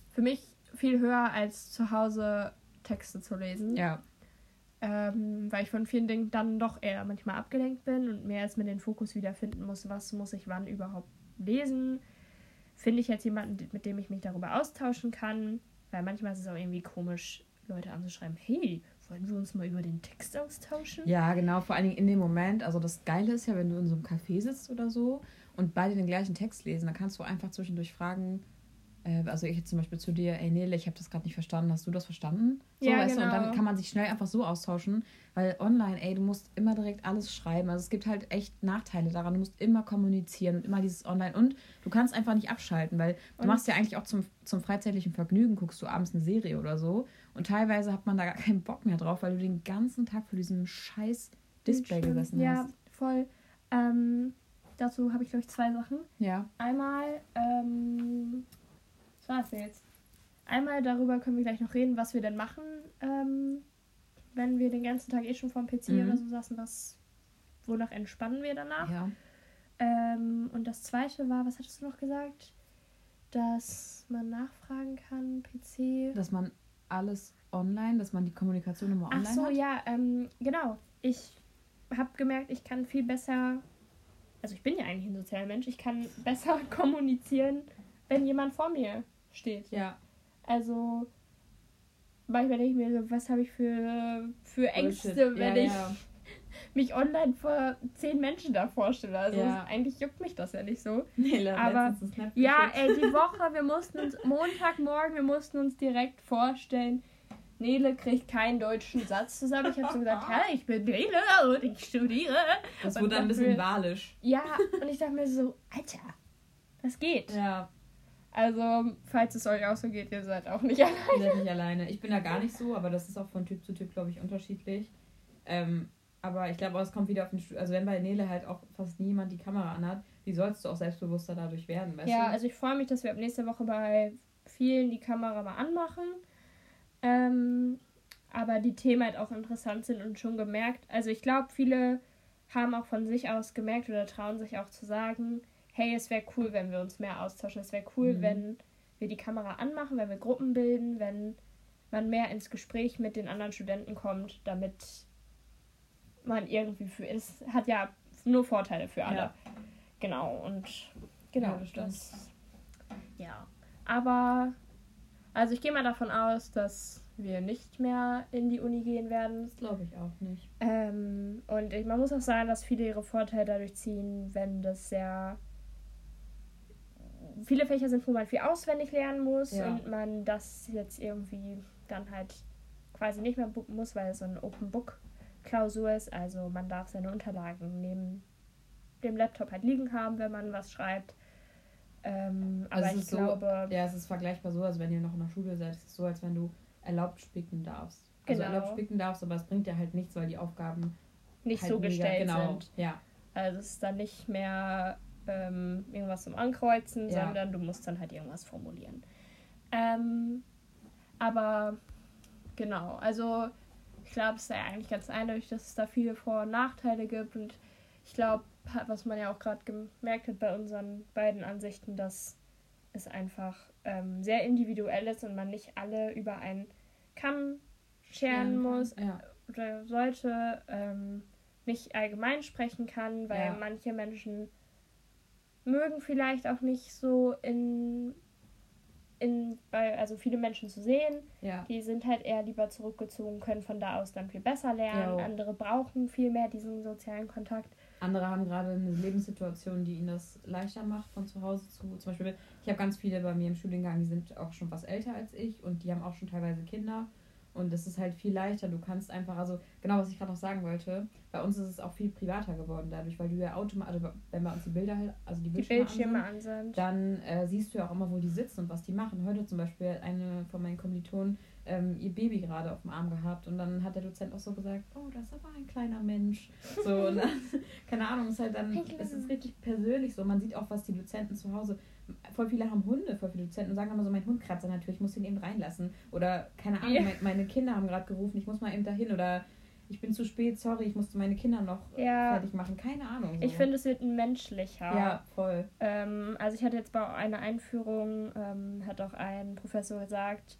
Speaker 1: für mich viel höher als zu Hause Texte zu lesen.
Speaker 2: Ja.
Speaker 1: Ähm, weil ich von vielen Dingen dann doch eher manchmal abgelenkt bin und mehr als mir den Fokus wiederfinden muss, was muss ich wann überhaupt lesen. Finde ich jetzt jemanden, mit dem ich mich darüber austauschen kann? Weil manchmal ist es auch irgendwie komisch, Leute anzuschreiben, hey, wollen wir uns mal über den Text austauschen?
Speaker 2: Ja, genau, vor allen Dingen in dem Moment. Also das Geile ist ja, wenn du in so einem Café sitzt oder so und beide den gleichen Text lesen, dann kannst du einfach zwischendurch fragen, also ich jetzt zum Beispiel zu dir, ey Nele, ich habe das gerade nicht verstanden, hast du das verstanden? So,
Speaker 1: Ja,
Speaker 2: weißt du, und dann
Speaker 1: genau.
Speaker 2: kann man sich schnell einfach so austauschen, weil online, ey, du musst immer direkt alles schreiben. Also es gibt halt echt Nachteile daran. Du musst immer kommunizieren und immer dieses Online und du kannst einfach nicht abschalten, weil du
Speaker 1: Und-
Speaker 2: machst ja eigentlich auch zum, zum freizeitlichen Vergnügen, guckst du abends eine Serie oder so und teilweise hat man da gar keinen Bock mehr drauf, weil du den ganzen Tag vor diesem scheiß Display
Speaker 1: Stimmt.
Speaker 2: gesessen
Speaker 1: ja,
Speaker 2: hast.
Speaker 1: voll. Ähm, dazu habe ich, glaube ich, zwei Sachen.
Speaker 2: Ja.
Speaker 1: Einmal, ähm, das denn jetzt? Einmal darüber können wir gleich noch reden, was wir denn machen, ähm, wenn wir den ganzen Tag eh schon vorm PC
Speaker 2: Mhm.
Speaker 1: oder so saßen, was, wonach entspannen wir danach?
Speaker 2: Ja.
Speaker 1: Ähm, und das zweite war, was hattest du noch gesagt? dass man nachfragen kann, PC.
Speaker 2: Dass man alles online, dass man die Kommunikation immer online
Speaker 1: Ach so,
Speaker 2: hat?
Speaker 1: ja, ähm, genau. Ich habe gemerkt, ich kann viel besser, also ich bin ja eigentlich ein sozialer Mensch, ich kann besser kommunizieren, wenn jemand vor mir steht.
Speaker 2: Ja.
Speaker 1: Also manchmal denke ich mir so, was habe ich für, für Ängste,
Speaker 2: Bullshit.
Speaker 1: wenn
Speaker 2: ja,
Speaker 1: ich
Speaker 2: Ja.
Speaker 1: mich online vor zehn Menschen da vorstelle. Also
Speaker 2: Ja.
Speaker 1: es- eigentlich juckt mich das ja nicht so.
Speaker 2: Hat
Speaker 1: Aber- Ja, ey, die Woche, wir mussten uns, Montagmorgen, wir mussten uns direkt vorstellen, Nele kriegt keinen deutschen Satz zusammen. Ich habe so gesagt, hi, ich bin Nele und ich studiere.
Speaker 2: Das wurde ein bisschen
Speaker 1: dafür-
Speaker 2: walisch.
Speaker 1: Ja, und ich dachte mir so, Alter, das geht.
Speaker 2: Ja,
Speaker 1: Also, falls es euch auch so geht, ihr seid auch nicht allein.
Speaker 2: ihr seid nicht alleine. Ich bin da gar nicht so, aber das ist auch von Typ zu Typ, glaube ich, unterschiedlich. Ähm, aber ich glaube es kommt wieder auf den Stu Also wenn bei Nele halt auch fast niemand die Kamera anhat, wie sollst du auch selbstbewusster dadurch werden, weißt
Speaker 1: Ja,
Speaker 2: du?
Speaker 1: also ich freue mich, dass wir ab nächste Woche bei vielen die Kamera mal anmachen. Ähm, aber die Themen halt auch interessant sind und schon gemerkt. Also ich glaube, viele haben auch von sich aus gemerkt oder trauen sich auch zu sagen, hey, es wäre cool, wenn wir uns mehr austauschen. Es wäre cool,
Speaker 2: Mhm.
Speaker 1: wenn wir die Kamera anmachen, wenn wir Gruppen bilden, wenn man mehr ins Gespräch mit den anderen Studenten kommt, damit man irgendwie für es hat ja nur Vorteile für alle.
Speaker 2: Ja.
Speaker 1: Genau und genau
Speaker 2: Ja, das
Speaker 1: das ja. Aber also ich gehe mal davon aus, dass wir nicht mehr in die Uni gehen werden.
Speaker 2: Das glaube ich auch nicht.
Speaker 1: Ähm, und ich, man muss auch sagen, dass viele ihre Vorteile dadurch ziehen, wenn das sehr viele Fächer sind, wo man viel auswendig lernen muss
Speaker 2: Ja.
Speaker 1: und man das jetzt irgendwie dann halt quasi nicht mehr muss, weil es so eine Open Book Klausur ist. Also man darf seine Unterlagen neben dem Laptop halt liegen haben, wenn man was schreibt. Ähm,
Speaker 2: Also
Speaker 1: aber ich
Speaker 2: so-
Speaker 1: glaube,
Speaker 2: Ja, es ist vergleichbar so, als wenn ihr noch in der Schule seid. Es ist so, als wenn du erlaubt spicken darfst. Also
Speaker 1: Genau.
Speaker 2: erlaubt spicken darfst, aber es bringt dir halt nichts, weil die Aufgaben
Speaker 1: nicht
Speaker 2: halt
Speaker 1: so
Speaker 2: mega-
Speaker 1: gestellt
Speaker 2: genau,
Speaker 1: sind.
Speaker 2: Ja,
Speaker 1: Also es ist dann nicht mehr ähm, irgendwas zum Ankreuzen,
Speaker 2: Ja.
Speaker 1: sondern du musst dann halt irgendwas formulieren. Ähm, aber genau, also ich glaube, es ist ja eigentlich ganz eindeutig, dass es da viele Vor- und Nachteile gibt und ich glaube, was man ja auch gerade gemerkt hat bei unseren beiden Ansichten, dass es einfach ähm, sehr individuell ist und man nicht alle über einen Kamm scheren
Speaker 2: kann.
Speaker 1: muss
Speaker 2: Ja.
Speaker 1: oder sollte ähm, nicht allgemein sprechen kann, weil
Speaker 2: Ja.
Speaker 1: manche Menschen mögen vielleicht auch nicht so in, in bei, also viele Menschen zu sehen.
Speaker 2: ja.
Speaker 1: Die sind halt eher lieber zurückgezogen, können von da aus dann viel besser lernen.
Speaker 2: Jo.
Speaker 1: Andere brauchen viel mehr diesen sozialen Kontakt.
Speaker 2: Andere haben gerade eine Lebenssituation, die ihnen das leichter macht, von zu Hause zu. Zum Beispiel, ich habe ganz viele bei mir im Studiengang, die sind auch schon was älter als ich und die haben auch schon teilweise Kinder. Und es ist halt viel leichter. Du kannst einfach, also genau, was ich gerade noch sagen wollte, bei uns ist es auch viel privater geworden dadurch, weil du ja automatisch, also wenn wir uns die Bilder, halt- also die
Speaker 1: Die
Speaker 2: Bildschirme, ansehen,
Speaker 1: an sind.
Speaker 2: dann äh, siehst du ja auch immer, wo die sitzen und was die machen. Heute zum Beispiel hat eine von meinen Kommilitonen ähm, ihr Baby gerade auf dem Arm gehabt und dann hat der Dozent auch so gesagt, oh, das ist aber ein kleiner Mensch. So, dann, keine Ahnung, ist halt dann, es ist richtig persönlich so. Man sieht auch, was die Dozenten zu Hause, voll viele haben Hunde, voll viele Dozenten und sagen immer so, mein Hund kratzt Tür, ich muss ihn eben reinlassen. Oder, keine Ahnung,
Speaker 1: Ja.
Speaker 2: mein, meine Kinder haben gerade gerufen, ich muss mal eben dahin. Oder ich bin zu spät, sorry, ich musste meine Kinder noch
Speaker 1: Ja.
Speaker 2: fertig machen. Keine Ahnung. So.
Speaker 1: Ich finde, es wird menschlicher.
Speaker 2: Ja, voll.
Speaker 1: Ähm, also ich hatte jetzt bei einer Einführung, ähm, hat auch ein Professor gesagt,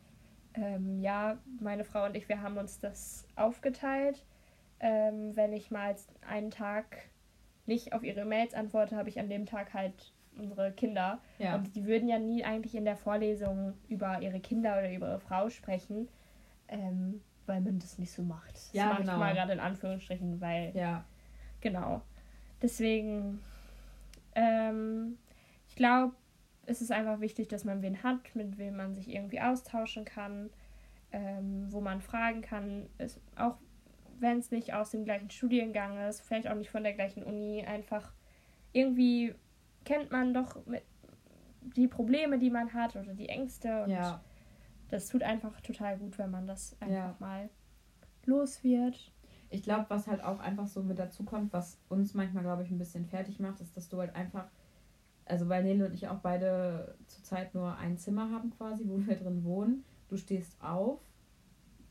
Speaker 1: ähm, ja, meine Frau und ich, wir haben uns das aufgeteilt. Ähm, wenn ich mal einen Tag nicht auf ihre Mails antworte, habe ich an dem Tag halt unsere Kinder.
Speaker 2: Ja.
Speaker 1: Und die würden ja nie eigentlich in der Vorlesung über ihre Kinder oder über ihre Frau sprechen, ähm, weil man das nicht so macht. Das
Speaker 2: Ja,
Speaker 1: mache ich
Speaker 2: genau.
Speaker 1: mal gerade in Anführungsstrichen, weil
Speaker 2: Ja.
Speaker 1: Genau. Deswegen, ähm, ich glaube, es ist einfach wichtig, dass man wen hat, mit wem man sich irgendwie austauschen kann, ähm, wo man fragen kann, ist, auch wenn es nicht aus dem gleichen Studiengang ist, vielleicht auch nicht von der gleichen Uni, einfach irgendwie kennt man doch mit die Probleme, die man hat oder die Ängste und
Speaker 2: Ja.
Speaker 1: das tut einfach total gut, wenn man das einfach
Speaker 2: Ja.
Speaker 1: mal los wird.
Speaker 2: Ich glaube, was halt auch einfach so mit dazu kommt, was uns manchmal, glaube ich, ein bisschen fertig macht, ist, dass du halt einfach, also weil Nele und ich auch beide zurzeit nur ein Zimmer haben quasi, wo wir drin wohnen. Du stehst auf,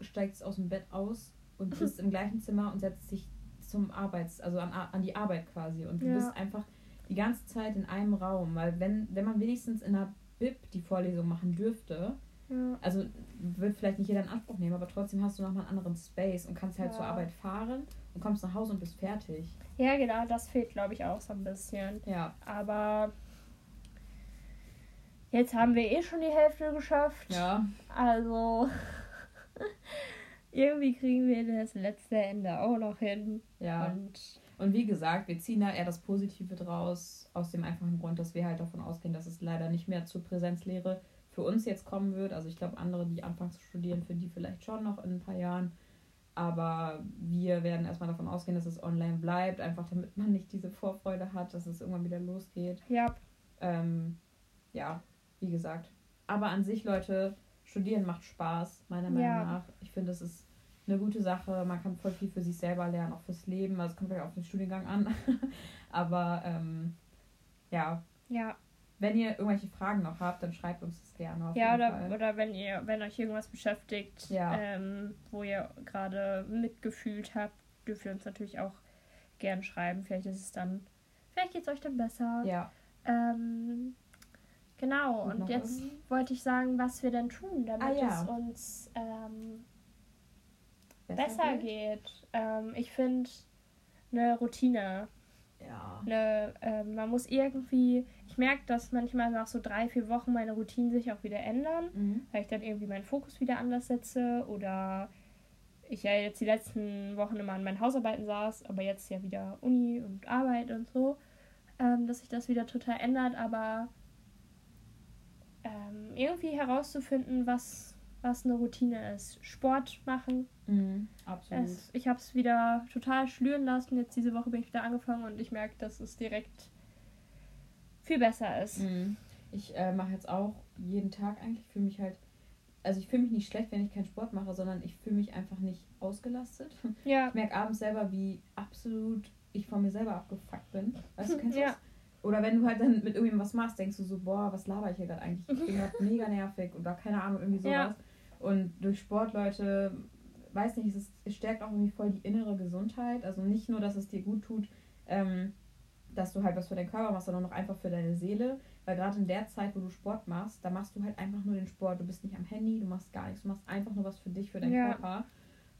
Speaker 2: steigst aus dem Bett aus und bist im gleichen Zimmer und setzt dich zum Arbeits-, also an, an die Arbeit quasi. Und du
Speaker 1: Ja.
Speaker 2: bist einfach die ganze Zeit in einem Raum, weil wenn, wenn man wenigstens in einer BIP die Vorlesung machen dürfte,
Speaker 1: Ja.
Speaker 2: also wird vielleicht nicht jeder in Anspruch nehmen, aber trotzdem hast du nochmal einen anderen Space und kannst halt
Speaker 1: Ja.
Speaker 2: zur Arbeit fahren und kommst nach Hause und bist fertig.
Speaker 1: ja, genau, das fehlt, glaube ich, auch so ein bisschen.
Speaker 2: Ja.
Speaker 1: Aber jetzt haben wir eh schon die Hälfte geschafft.
Speaker 2: Ja.
Speaker 1: Also irgendwie kriegen wir das letzte Ende auch noch hin.
Speaker 2: Ja.
Speaker 1: Und
Speaker 2: Und wie gesagt, wir ziehen da eher das Positive draus, aus dem einfachen Grund, dass wir halt davon ausgehen, dass es leider nicht mehr zur Präsenzlehre für uns jetzt kommen wird. Also ich glaube, andere, die anfangen zu studieren, für die vielleicht schon noch in ein paar Jahren. Aber wir werden erstmal davon ausgehen, dass es online bleibt, einfach damit man nicht diese Vorfreude hat, dass es irgendwann wieder losgeht.
Speaker 1: ja,
Speaker 2: Ähm, ja, wie gesagt. Aber an sich, Leute, studieren macht Spaß, meiner Meinung
Speaker 1: Ja.
Speaker 2: nach. Ich finde, es ist eine gute Sache. Man kann voll viel für sich selber lernen, auch fürs Leben. Also es kommt vielleicht auf den Studiengang an. Aber ähm, ja,
Speaker 1: ja.
Speaker 2: wenn ihr irgendwelche Fragen noch habt, dann schreibt uns das gerne. Auf
Speaker 1: Ja, oder,
Speaker 2: Fall.
Speaker 1: oder wenn ihr, wenn euch irgendwas beschäftigt,
Speaker 2: Ja.
Speaker 1: ähm, wo ihr gerade mitgefühlt habt, dürft ihr uns natürlich auch gern schreiben. Vielleicht ist es dann, vielleicht geht es euch dann besser.
Speaker 2: Ja,
Speaker 1: Ähm, genau,
Speaker 2: Und
Speaker 1: und jetzt
Speaker 2: irgendwie?
Speaker 1: wollte ich sagen, was wir denn tun, damit
Speaker 2: Ah, ja.
Speaker 1: es uns ähm, besser geht. Ähm, ich finde eine Routine.
Speaker 2: Ja.
Speaker 1: Eine, ähm, man muss irgendwie, ich merke, dass manchmal nach so drei, vier Wochen meine Routinen sich auch wieder ändern,
Speaker 2: Mhm.
Speaker 1: weil ich dann irgendwie meinen Fokus wieder anders setze oder ich ja jetzt die letzten Wochen immer an meinen Hausarbeiten saß, aber jetzt ja wieder Uni und Arbeit und so, ähm, dass sich das wieder total ändert, aber ähm, irgendwie herauszufinden, was, was eine Routine ist. Sport machen,
Speaker 2: Mhm. Absolut.
Speaker 1: es, ich habe es wieder total schlüren lassen. Jetzt diese Woche bin ich wieder angefangen und ich merke, dass es direkt viel besser ist.
Speaker 2: Mhm. Ich äh, mache jetzt auch jeden Tag eigentlich, fühle mich halt, also ich fühle mich nicht schlecht, wenn ich keinen Sport mache, sondern ich fühle mich einfach nicht ausgelastet.
Speaker 1: Ja,
Speaker 2: Ich merke abends selber, wie absolut ich von mir selber abgefuckt bin. Weißt du, kennst du
Speaker 1: Ja.
Speaker 2: das? Oder wenn du halt dann mit irgendjemandem was machst, denkst du so, boah, was laber ich hier gerade eigentlich? Ich bin gerade mega nervig oder keine Ahnung, irgendwie sowas.
Speaker 1: Ja.
Speaker 2: Und durch Sport, Leute, weiß nicht, es, ist, es stärkt auch irgendwie voll die innere Gesundheit. Also nicht nur, dass es dir gut tut, ähm, dass du halt was für deinen Körper machst, sondern auch einfach für deine Seele. Weil gerade in der Zeit, wo du Sport machst, da machst du halt einfach nur den Sport. Du bist nicht am Handy, du machst gar nichts, du machst einfach nur was für dich, für deinen
Speaker 1: Ja.
Speaker 2: Körper.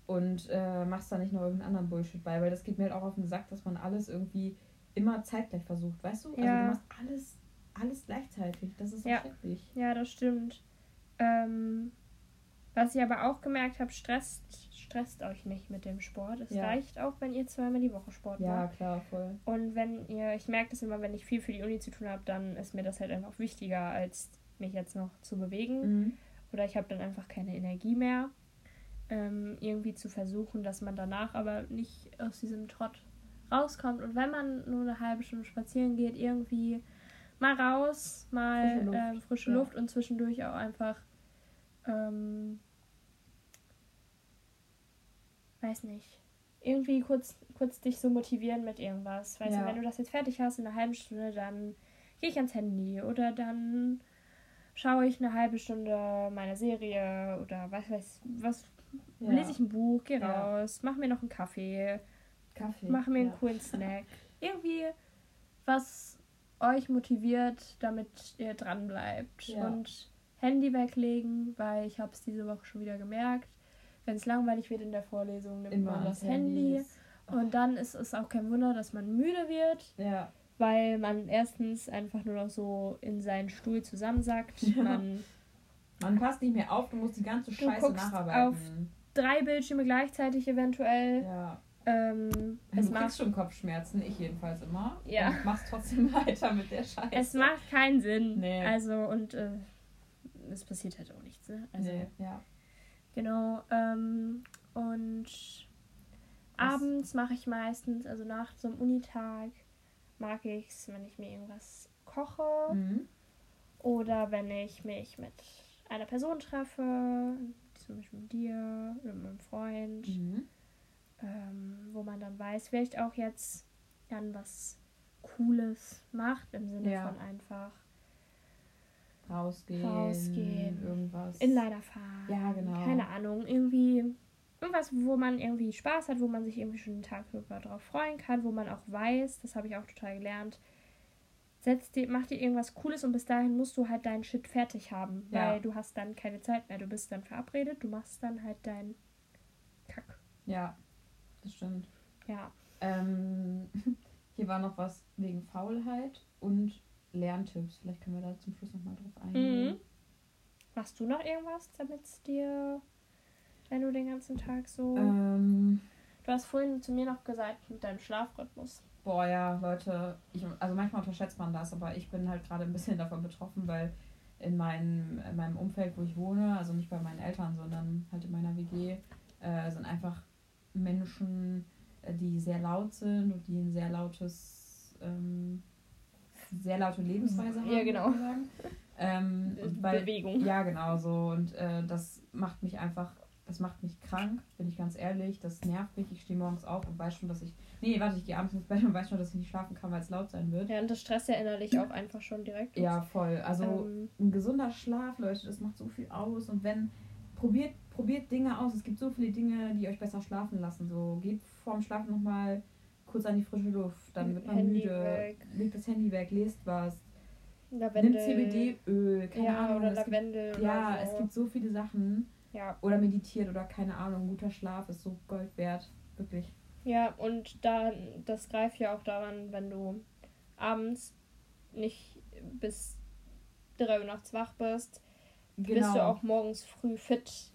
Speaker 2: Und äh, machst da nicht noch irgendeinen anderen Bullshit bei. Weil das geht mir halt auch auf den Sack, dass man alles irgendwie immer zeitgleich versucht, weißt du? Also
Speaker 1: Ja.
Speaker 2: du machst alles, alles gleichzeitig. Das ist so
Speaker 1: Ja.
Speaker 2: schrecklich.
Speaker 1: ja, das stimmt. Ähm, was ich aber auch gemerkt habe, stresst, stresst euch nicht mit dem Sport. Es
Speaker 2: Ja.
Speaker 1: reicht auch, wenn ihr zweimal die Woche Sport
Speaker 2: Ja,
Speaker 1: macht.
Speaker 2: klar, voll.
Speaker 1: Und wenn ihr, ich merke das immer, wenn ich viel für die Uni zu tun habe, dann ist mir das halt einfach wichtiger, als mich jetzt noch zu bewegen.
Speaker 2: Mhm.
Speaker 1: oder ich habe dann einfach keine Energie mehr. Ähm, irgendwie zu versuchen, dass man danach aber nicht aus diesem Trott rauskommt. Und wenn man nur eine halbe Stunde spazieren geht, irgendwie mal raus, mal
Speaker 2: Frische Luft,
Speaker 1: ähm, frische
Speaker 2: ja.
Speaker 1: Luft und zwischendurch auch einfach, ähm, weiß nicht, irgendwie kurz, kurz dich so motivieren mit irgendwas. Weißt
Speaker 2: Ja.
Speaker 1: du, wenn du das jetzt fertig hast in einer halben Stunde, dann gehe ich ans Handy oder dann schaue ich eine halbe Stunde meine Serie oder was weiß was
Speaker 2: Ja.
Speaker 1: lese ich ein Buch, gehe
Speaker 2: Ja.
Speaker 1: raus, mach mir noch einen Kaffee,
Speaker 2: Kaffee.
Speaker 1: mach mir einen
Speaker 2: ja.
Speaker 1: coolen Snack. Irgendwie was euch motiviert, damit ihr dran bleibt und Handy weglegen, weil ich habe es diese Woche schon wieder gemerkt. Wenn es langweilig wird in der Vorlesung, nimmt
Speaker 2: Immer
Speaker 1: man das Handy.
Speaker 2: ist-
Speaker 1: Und dann ist es auch kein Wunder, dass man müde wird,
Speaker 2: Ja.
Speaker 1: weil man erstens einfach nur noch so in seinen Stuhl zusammensackt.
Speaker 2: Ja.
Speaker 1: Man
Speaker 2: Man passt nicht mehr auf, du musst die ganze
Speaker 1: Du
Speaker 2: Scheiße nacharbeiten.
Speaker 1: drei Bildschirme gleichzeitig eventuell.
Speaker 2: Ja.
Speaker 1: Ähm,
Speaker 2: Du
Speaker 1: es,
Speaker 2: kriegst
Speaker 1: macht,
Speaker 2: schon Kopfschmerzen, ich jedenfalls immer.
Speaker 1: Ja.
Speaker 2: Und machst trotzdem weiter mit der Scheiße.
Speaker 1: es macht keinen Sinn.
Speaker 2: Nee.
Speaker 1: Also und äh, es passiert halt auch nichts. Ne? Also
Speaker 2: nee, ja.
Speaker 1: Genau. Ähm, und
Speaker 2: Was-
Speaker 1: abends mache ich meistens, also nach so einem Unitag, mag ich es, wenn ich mir irgendwas koche
Speaker 2: Mhm.
Speaker 1: oder wenn ich mich mit einer Person treffe, zum Beispiel mit dir oder mit meinem Freund.
Speaker 2: Mhm.
Speaker 1: ähm, wo man dann weiß, vielleicht auch jetzt dann was Cooles macht, im Sinne
Speaker 2: Ja.
Speaker 1: von einfach
Speaker 2: Rausgehen.
Speaker 1: Rausgehen.
Speaker 2: Irgendwas.
Speaker 1: Inliner fahren.
Speaker 2: Ja, genau.
Speaker 1: Keine Ahnung, irgendwie irgendwas, wo man irgendwie Spaß hat, wo man sich irgendwie schon den Tag über drauf freuen kann, wo man auch weiß, das habe ich auch total gelernt, setz dir, mach dir irgendwas Cooles und bis dahin musst du halt deinen Shit fertig haben,
Speaker 2: Ja.
Speaker 1: weil du hast dann keine Zeit mehr. Du bist dann verabredet, du machst dann halt deinen Kack.
Speaker 2: Ja, das stimmt.
Speaker 1: Ja.
Speaker 2: Ähm, hier war noch was wegen Faulheit und Lerntipps. Vielleicht können wir da zum Schluss nochmal drauf eingehen.
Speaker 1: Mhm. Machst du noch irgendwas, damit es dir, wenn du den ganzen Tag so.
Speaker 2: Ähm,
Speaker 1: Du hast vorhin zu mir noch gesagt, mit deinem Schlafrhythmus.
Speaker 2: boah, ja, Leute, ich, also manchmal unterschätzt man das, aber ich bin halt gerade ein bisschen davon betroffen, weil in meinem, in meinem Umfeld, wo ich wohne, also nicht bei meinen Eltern, sondern halt in meiner WG, äh, sind einfach Menschen, äh, die sehr laut sind und die ein sehr lautes, ähm, sehr laute Lebensweise haben.
Speaker 1: Ja, genau.
Speaker 2: Ähm, weil,
Speaker 1: Bewegung.
Speaker 2: ja, genau so. Und äh, das macht mich einfach, das macht mich krank, bin ich ganz ehrlich. Das nervt mich. Ich stehe morgens auf und weiß schon, dass ich. Nee, warte, ich gehe abends ins Bett und weiß schon, dass ich nicht schlafen kann, weil es laut sein wird.
Speaker 1: Ja, und das stresst ja innerlich auch einfach schon direkt.
Speaker 2: Ja, voll. Also
Speaker 1: Ähm,
Speaker 2: ein gesunder Schlaf, Leute, das macht so viel aus. Und wenn, probiert, probiert Dinge aus. Es gibt so viele Dinge, die euch besser schlafen lassen. So, geht vorm Schlafen nochmal kurz an die frische Luft, dann wird man
Speaker 1: Handy
Speaker 2: müde.
Speaker 1: weg.
Speaker 2: Legt das Handy weg, lest was.
Speaker 1: Lavendel.
Speaker 2: Nimmt CBD-Öl, keine
Speaker 1: ja,
Speaker 2: Ahnung.
Speaker 1: oder
Speaker 2: es gibt,
Speaker 1: Lavendel.
Speaker 2: ja,
Speaker 1: oder so.
Speaker 2: es gibt so viele Sachen.
Speaker 1: Ja.
Speaker 2: Oder meditiert oder keine Ahnung. Guter Schlaf ist so Gold wert. Wirklich.
Speaker 1: ja, und da, das greift ja auch daran, wenn du abends nicht bis 3 Uhr nachts wach bist, bist
Speaker 2: Genau.
Speaker 1: du auch morgens früh fit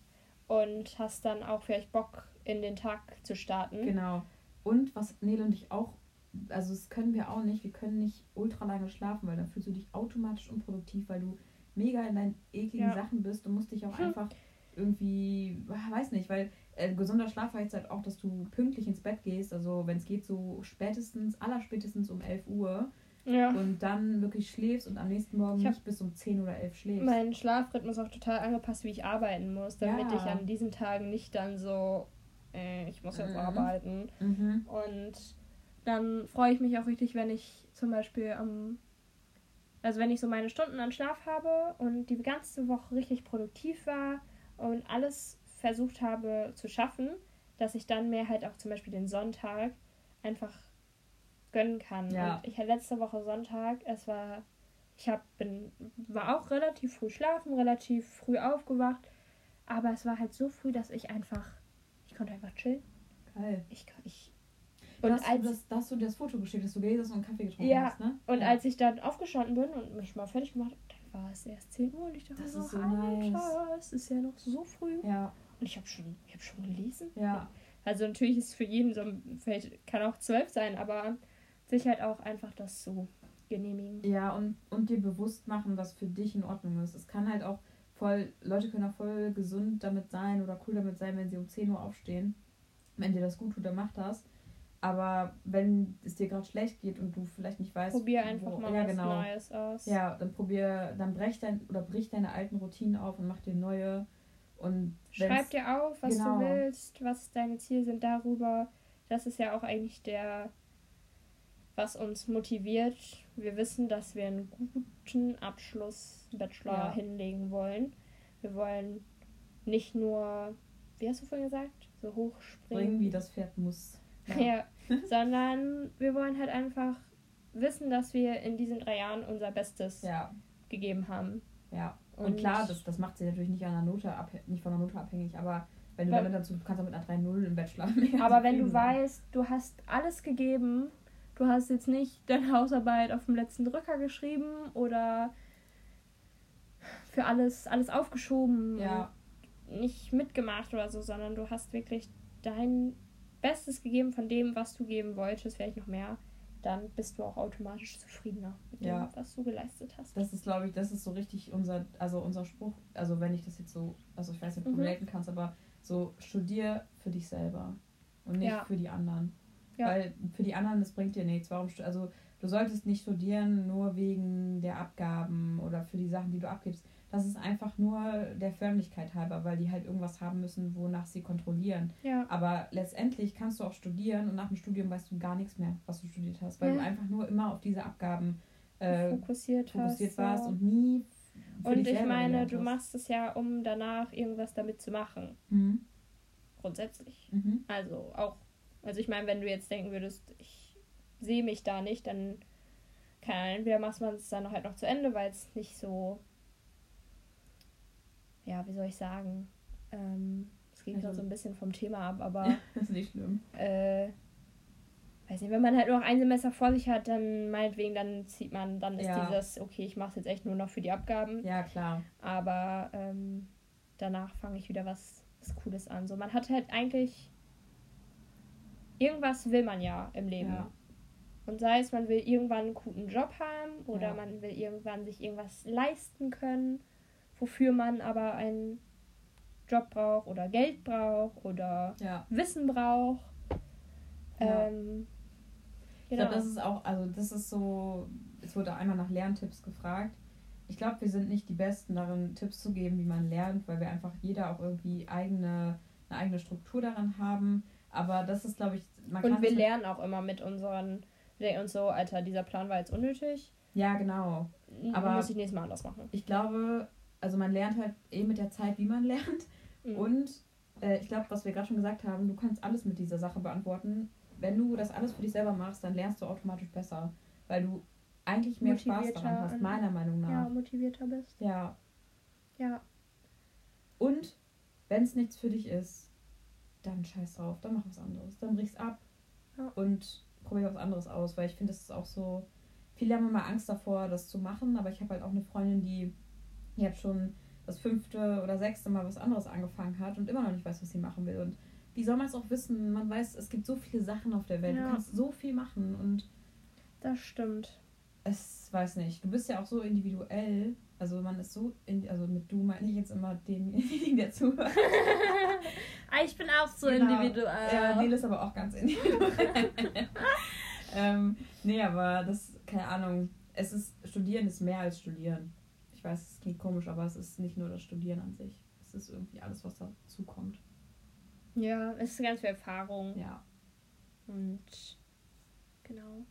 Speaker 1: und hast dann auch vielleicht Bock, in den Tag zu starten.
Speaker 2: Genau. Und was Nele und ich auch, also das können wir auch nicht, wir können nicht ultra lange schlafen, weil dann fühlst du dich automatisch unproduktiv, weil du mega in deinen ekligen
Speaker 1: Ja.
Speaker 2: Sachen bist. Du musst dich auch
Speaker 1: Hm.
Speaker 2: einfach irgendwie, ah, weiß nicht, weil äh, gesunder Schlaf heißt halt auch, dass du pünktlich ins Bett gehst, also wenn es geht, so spätestens, allerspätestens um 11 Uhr
Speaker 1: Ja.
Speaker 2: und dann wirklich schläfst und am nächsten Morgen nicht bis um 10 oder 11 schläfst.
Speaker 1: Mein Schlafrhythmus auch total angepasst, wie ich arbeiten muss, damit
Speaker 2: Ja.
Speaker 1: ich an diesen Tagen nicht dann so, ich muss jetzt
Speaker 2: Mhm.
Speaker 1: arbeiten.
Speaker 2: mhm.
Speaker 1: Und dann freue ich mich auch richtig, wenn ich zum Beispiel am, also wenn ich so meine Stunden an Schlaf habe und die ganze Woche richtig produktiv war und alles versucht habe zu schaffen, dass ich dann mir halt auch zum Beispiel den Sonntag einfach gönnen kann.
Speaker 2: Ja.
Speaker 1: Und ich hatte letzte Woche Sonntag, es war, ich hab, bin, war auch relativ früh schlafen, relativ früh aufgewacht, aber es war halt so früh, dass ich einfach, konnte einfach chillen.
Speaker 2: Geil.
Speaker 1: Ich, ich
Speaker 2: Und hast,
Speaker 1: als
Speaker 2: das, da hast du das Foto geschickt, dass du gelesen hast und einen Kaffee getrunken
Speaker 1: Ja,
Speaker 2: hast, ne?
Speaker 1: Und
Speaker 2: ja.
Speaker 1: als ich dann aufgestanden bin und mich mal fertig gemacht habe, dann war es erst 10 Uhr und ich dachte
Speaker 2: Das ist
Speaker 1: so, Alter,
Speaker 2: nice.
Speaker 1: es ist ja noch so früh.
Speaker 2: Ja,
Speaker 1: Und ich habe schon, ich habe schon gelesen.
Speaker 2: ja.
Speaker 1: Also natürlich ist für jeden so, vielleicht kann auch 12 sein, aber sich halt auch einfach das so genehmigen.
Speaker 2: Ja, und, und dir bewusst machen, was für dich in Ordnung ist. Es kann halt auch voll, Leute können auch voll gesund damit sein oder cool damit sein, wenn sie um 10 Uhr aufstehen. Wenn dir das gut tut, dann mach das. Aber wenn es dir gerade schlecht geht und du vielleicht nicht weißt,
Speaker 1: Probier einfach
Speaker 2: wo,
Speaker 1: mal
Speaker 2: ja,
Speaker 1: was
Speaker 2: genau.
Speaker 1: Neues aus.
Speaker 2: Ja, dann probier, dann brech dein oder brich deine alten Routinen auf und mach dir neue. Und
Speaker 1: Schreib dir auf, was
Speaker 2: genau.
Speaker 1: du willst, was deine Ziele sind darüber. Das ist ja auch eigentlich der, was uns motiviert. Wir wissen, dass wir einen guten Abschluss Bachelor
Speaker 2: Ja.
Speaker 1: hinlegen wollen. Wir wollen nicht nur, wie hast du vorhin gesagt, so hoch springen.
Speaker 2: wie das Pferd muss.
Speaker 1: Ja, sondern wir wollen halt einfach wissen, dass wir in diesen drei Jahren unser Bestes
Speaker 2: Ja,
Speaker 1: gegeben haben.
Speaker 2: ja. Und,
Speaker 1: Und-
Speaker 2: klar, das, das macht sie natürlich nicht an der Note nicht von der Note abhängig, aber wenn du
Speaker 1: Weil-
Speaker 2: damit dazu, du kannst auch mit einer 3-0 im Bachelor mehr
Speaker 1: Aber wenn du weißt, du hast alles gegeben, du hast jetzt nicht deine Hausarbeit auf dem letzten Drücker geschrieben oder für alles, alles aufgeschoben,
Speaker 2: Ja,
Speaker 1: und nicht mitgemacht oder so, sondern du hast wirklich dein Bestes gegeben von dem, was du geben wolltest, vielleicht noch mehr, dann bist du auch automatisch zufriedener mit
Speaker 2: Ja.
Speaker 1: dem, was du geleistet hast.
Speaker 2: das ist, glaube ich, das ist so richtig unser, also unser Spruch, also wenn ich das jetzt so, also ich weiß nicht, ob du
Speaker 1: Mhm.
Speaker 2: relaten kannst, aber so studier für dich selber und nicht
Speaker 1: Ja.
Speaker 2: für die anderen.
Speaker 1: Ja.
Speaker 2: Weil für die anderen, das bringt dir nichts. Warum, also du solltest nicht studieren nur wegen der Abgaben oder für die Sachen, die du abgibst. Das ist einfach nur der Förmlichkeit halber, weil die halt irgendwas haben müssen, wonach sie kontrollieren.
Speaker 1: Ja,
Speaker 2: Aber letztendlich kannst du auch studieren und nach dem Studium weißt du gar nichts mehr, was du studiert hast, weil
Speaker 1: Ja.
Speaker 2: du einfach nur immer auf diese Abgaben äh,
Speaker 1: fokussiert,
Speaker 2: fokussiert
Speaker 1: hast.
Speaker 2: warst
Speaker 1: ja.
Speaker 2: und nie
Speaker 1: Und ich meine, du
Speaker 2: hast.
Speaker 1: machst es ja, um danach irgendwas damit zu machen.
Speaker 2: Mhm.
Speaker 1: Grundsätzlich.
Speaker 2: Mhm.
Speaker 1: Also auch, also ich meine, wenn du jetzt denken würdest, ich sehe mich da nicht, dann keine Ahnung, entweder macht man es dann halt noch zu Ende, weil es nicht so, ja, wie soll ich sagen, ähm, es geht
Speaker 2: Also-
Speaker 1: so ein bisschen vom Thema ab, aber
Speaker 2: Das ist nicht schlimm.
Speaker 1: äh, weiß nicht, wenn man halt nur noch ein Semester vor sich hat, dann meinetwegen, dann zieht man, dann ist
Speaker 2: Ja.
Speaker 1: dieses, okay, ich mache es jetzt echt nur noch für die Abgaben,
Speaker 2: Ja, klar.
Speaker 1: aber ähm, danach fange ich wieder was, was Cooles an. So, man hat halt eigentlich, irgendwas will man ja im Leben.
Speaker 2: Ja.
Speaker 1: Und sei es, man will irgendwann einen guten Job haben oder
Speaker 2: Ja.
Speaker 1: man will irgendwann sich irgendwas leisten können, wofür man aber einen Job braucht oder Geld braucht oder
Speaker 2: Ja.
Speaker 1: Wissen braucht. Ähm,
Speaker 2: Ich
Speaker 1: genau.
Speaker 2: glaube, das ist auch, also das ist so, es wurde einmal nach Lerntipps gefragt. Ich glaube, wir sind nicht die Besten darin, Tipps zu geben, wie man lernt, weil wir einfach jeder auch irgendwie eigene, eine eigene Struktur daran haben. Aber das ist, glaube ich, man
Speaker 1: Und wir lernen auch immer mit unseren, wir denken uns so, Alter, dieser Plan war jetzt unnötig.
Speaker 2: Ja, genau. Aber-
Speaker 1: muss ich nächstes Mal anders machen.
Speaker 2: Ich glaube, also man lernt halt eh mit der Zeit, wie man lernt.
Speaker 1: Mhm.
Speaker 2: Und äh, ich glaube, was wir gerade schon gesagt haben, du kannst alles mit dieser Sache beantworten. Wenn du das alles für dich selber machst, dann lernst du automatisch besser. Weil du eigentlich mehr Spaß daran hast, meiner Meinung
Speaker 1: ja,
Speaker 2: nach.
Speaker 1: motivierter bist.
Speaker 2: Ja.
Speaker 1: Ja.
Speaker 2: Und wenn es nichts für dich ist, dann scheiß drauf, dann mach was anderes. Dann brich's ab
Speaker 1: Ja.
Speaker 2: und probier was anderes aus. Weil ich finde, das ist auch so. Viele haben immer Angst davor, das zu machen, aber ich habe halt auch eine Freundin, die jetzt schon das fünfte oder sechste Mal was anderes angefangen hat und immer noch nicht weiß, was sie machen will. Und wie soll man es auch wissen? Man weiß, es gibt so viele Sachen auf der Welt.
Speaker 1: Ja.
Speaker 2: Du kannst so viel machen und
Speaker 1: Das stimmt.
Speaker 2: es weiß nicht. Du bist ja auch so individuell. Also man ist so, in, also mit du meine ich jetzt immer denjenigen, der zuhört.
Speaker 1: Ah, ich bin auch so
Speaker 2: Genau.
Speaker 1: individuell.
Speaker 2: Ja, Nele ist aber auch ganz individuell. ähm, nee, aber das, keine Ahnung. Es ist, Studieren ist mehr als Studieren. Ich weiß, es klingt komisch, aber es ist nicht nur das Studieren an sich. Es ist irgendwie alles, was dazu kommt.
Speaker 1: Ja, es ist ganz viel Erfahrung.
Speaker 2: Ja.
Speaker 1: Und genau.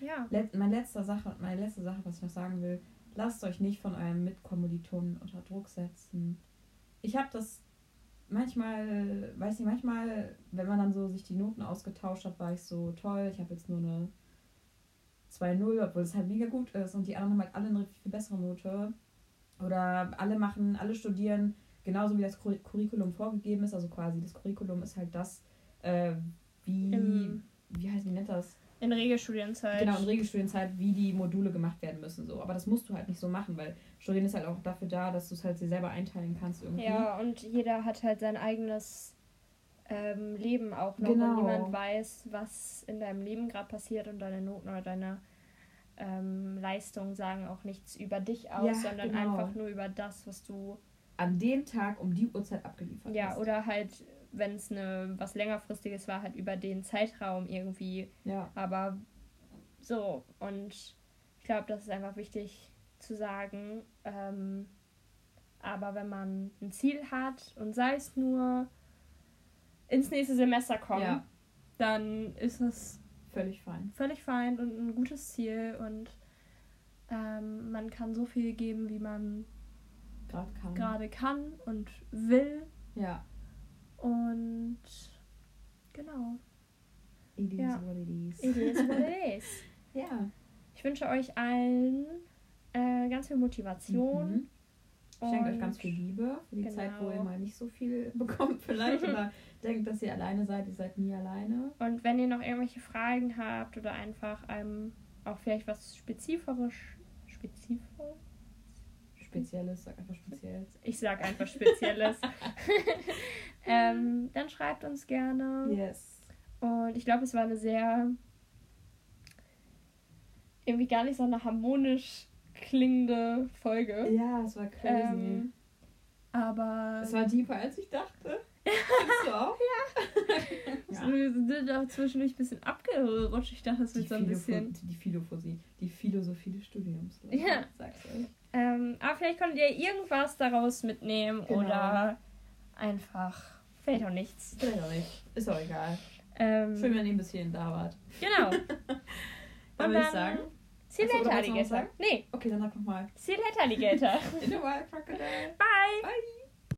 Speaker 1: Ja.
Speaker 2: Let, meine, letzte Sache, meine letzte Sache, was ich noch sagen will, lasst euch nicht von eurem Mitkommilitonen unter Druck setzen. Ich habe das manchmal, weiß nicht, manchmal, wenn man dann so sich die Noten ausgetauscht hat, war ich so toll, ich habe jetzt nur eine 2-0, obwohl es halt mega gut ist und die anderen haben halt alle eine viel bessere Note. Oder alle machen, alle studieren genauso wie das Curri- Curriculum vorgegeben ist. Also quasi das Curriculum ist halt das, äh, wie,
Speaker 1: Im,
Speaker 2: wie heißt, wie nennt das?
Speaker 1: In Regelstudienzeit.
Speaker 2: Genau, in Regelstudienzeit, wie die Module gemacht werden müssen. So. Aber das musst du halt nicht so machen, weil Studieren ist halt auch dafür da, dass du es halt dir selber einteilen kannst irgendwie.
Speaker 1: Ja, und jeder hat halt sein eigenes ähm, Leben auch noch.
Speaker 2: Genau.
Speaker 1: Und niemand weiß, was in deinem Leben gerade passiert und deine Noten oder deine ähm, Leistungen sagen auch nichts über dich aus,
Speaker 2: Ja,
Speaker 1: sondern
Speaker 2: genau.
Speaker 1: einfach nur über das, was du.
Speaker 2: An dem Tag um die Uhrzeit abgeliefert
Speaker 1: Ja,
Speaker 2: hast.
Speaker 1: oder halt, wenn es eine was längerfristiges war, halt über den Zeitraum irgendwie.
Speaker 2: Ja,
Speaker 1: Aber so, und ich glaube, das ist einfach wichtig zu sagen. Ähm, aber wenn man ein Ziel hat und sei es nur ins nächste Semester kommen,
Speaker 2: Ja.
Speaker 1: dann ist es
Speaker 2: völlig fein.
Speaker 1: völlig fein und ein gutes Ziel und ähm, man kann so viel geben, wie man
Speaker 2: Gerade kann.
Speaker 1: gerade kann und will
Speaker 2: Ja.
Speaker 1: Und genau.
Speaker 2: It is
Speaker 1: Ja.
Speaker 2: what it is.
Speaker 1: It is what it is.
Speaker 2: Ja.
Speaker 1: Ich wünsche euch allen äh, ganz viel Motivation.
Speaker 2: Mhm. Ich schenke euch ganz viel Liebe für die
Speaker 1: Genau.
Speaker 2: Zeit, wo ihr mal nicht so viel bekommt vielleicht oder denkt, dass ihr alleine seid. Ihr seid nie alleine.
Speaker 1: Und wenn ihr noch irgendwelche Fragen habt oder einfach einem auch vielleicht was spezifisch, spezifisch,
Speaker 2: Spezielles, sag einfach speziell.
Speaker 1: ich sag einfach Spezielles, ähm, dann schreibt uns gerne.
Speaker 2: Yes.
Speaker 1: Und ich glaube, es war eine sehr irgendwie gar nicht so eine harmonisch klingende Folge.
Speaker 2: Ja, es war crazy.
Speaker 1: Ähm, aber
Speaker 2: es war deeper, als ich dachte. Findest du auch? Ja.
Speaker 1: wir sind auch zwischendurch ein bisschen abgerutscht. Ich dachte, es wird so ein bisschen.
Speaker 2: Die Philophosie, die Philosophie des Studiums.
Speaker 1: Ja.
Speaker 2: Sag's euch.
Speaker 1: Ähm, aber vielleicht konntet ihr irgendwas daraus mitnehmen
Speaker 2: Genau.
Speaker 1: oder einfach vielleicht auch nichts.
Speaker 2: Vielleicht auch nicht. Ist auch egal.
Speaker 1: Ähm,
Speaker 2: Schön, wenn ihr ein bisschen da wart.
Speaker 1: Genau.
Speaker 2: Dann würde ich sagen.
Speaker 1: See you later, Alligator. Nee,
Speaker 2: Okay, dann sag nochmal.
Speaker 1: see you later, Alligator.
Speaker 2: In the wild crocodile.
Speaker 1: Bye.
Speaker 2: Bye.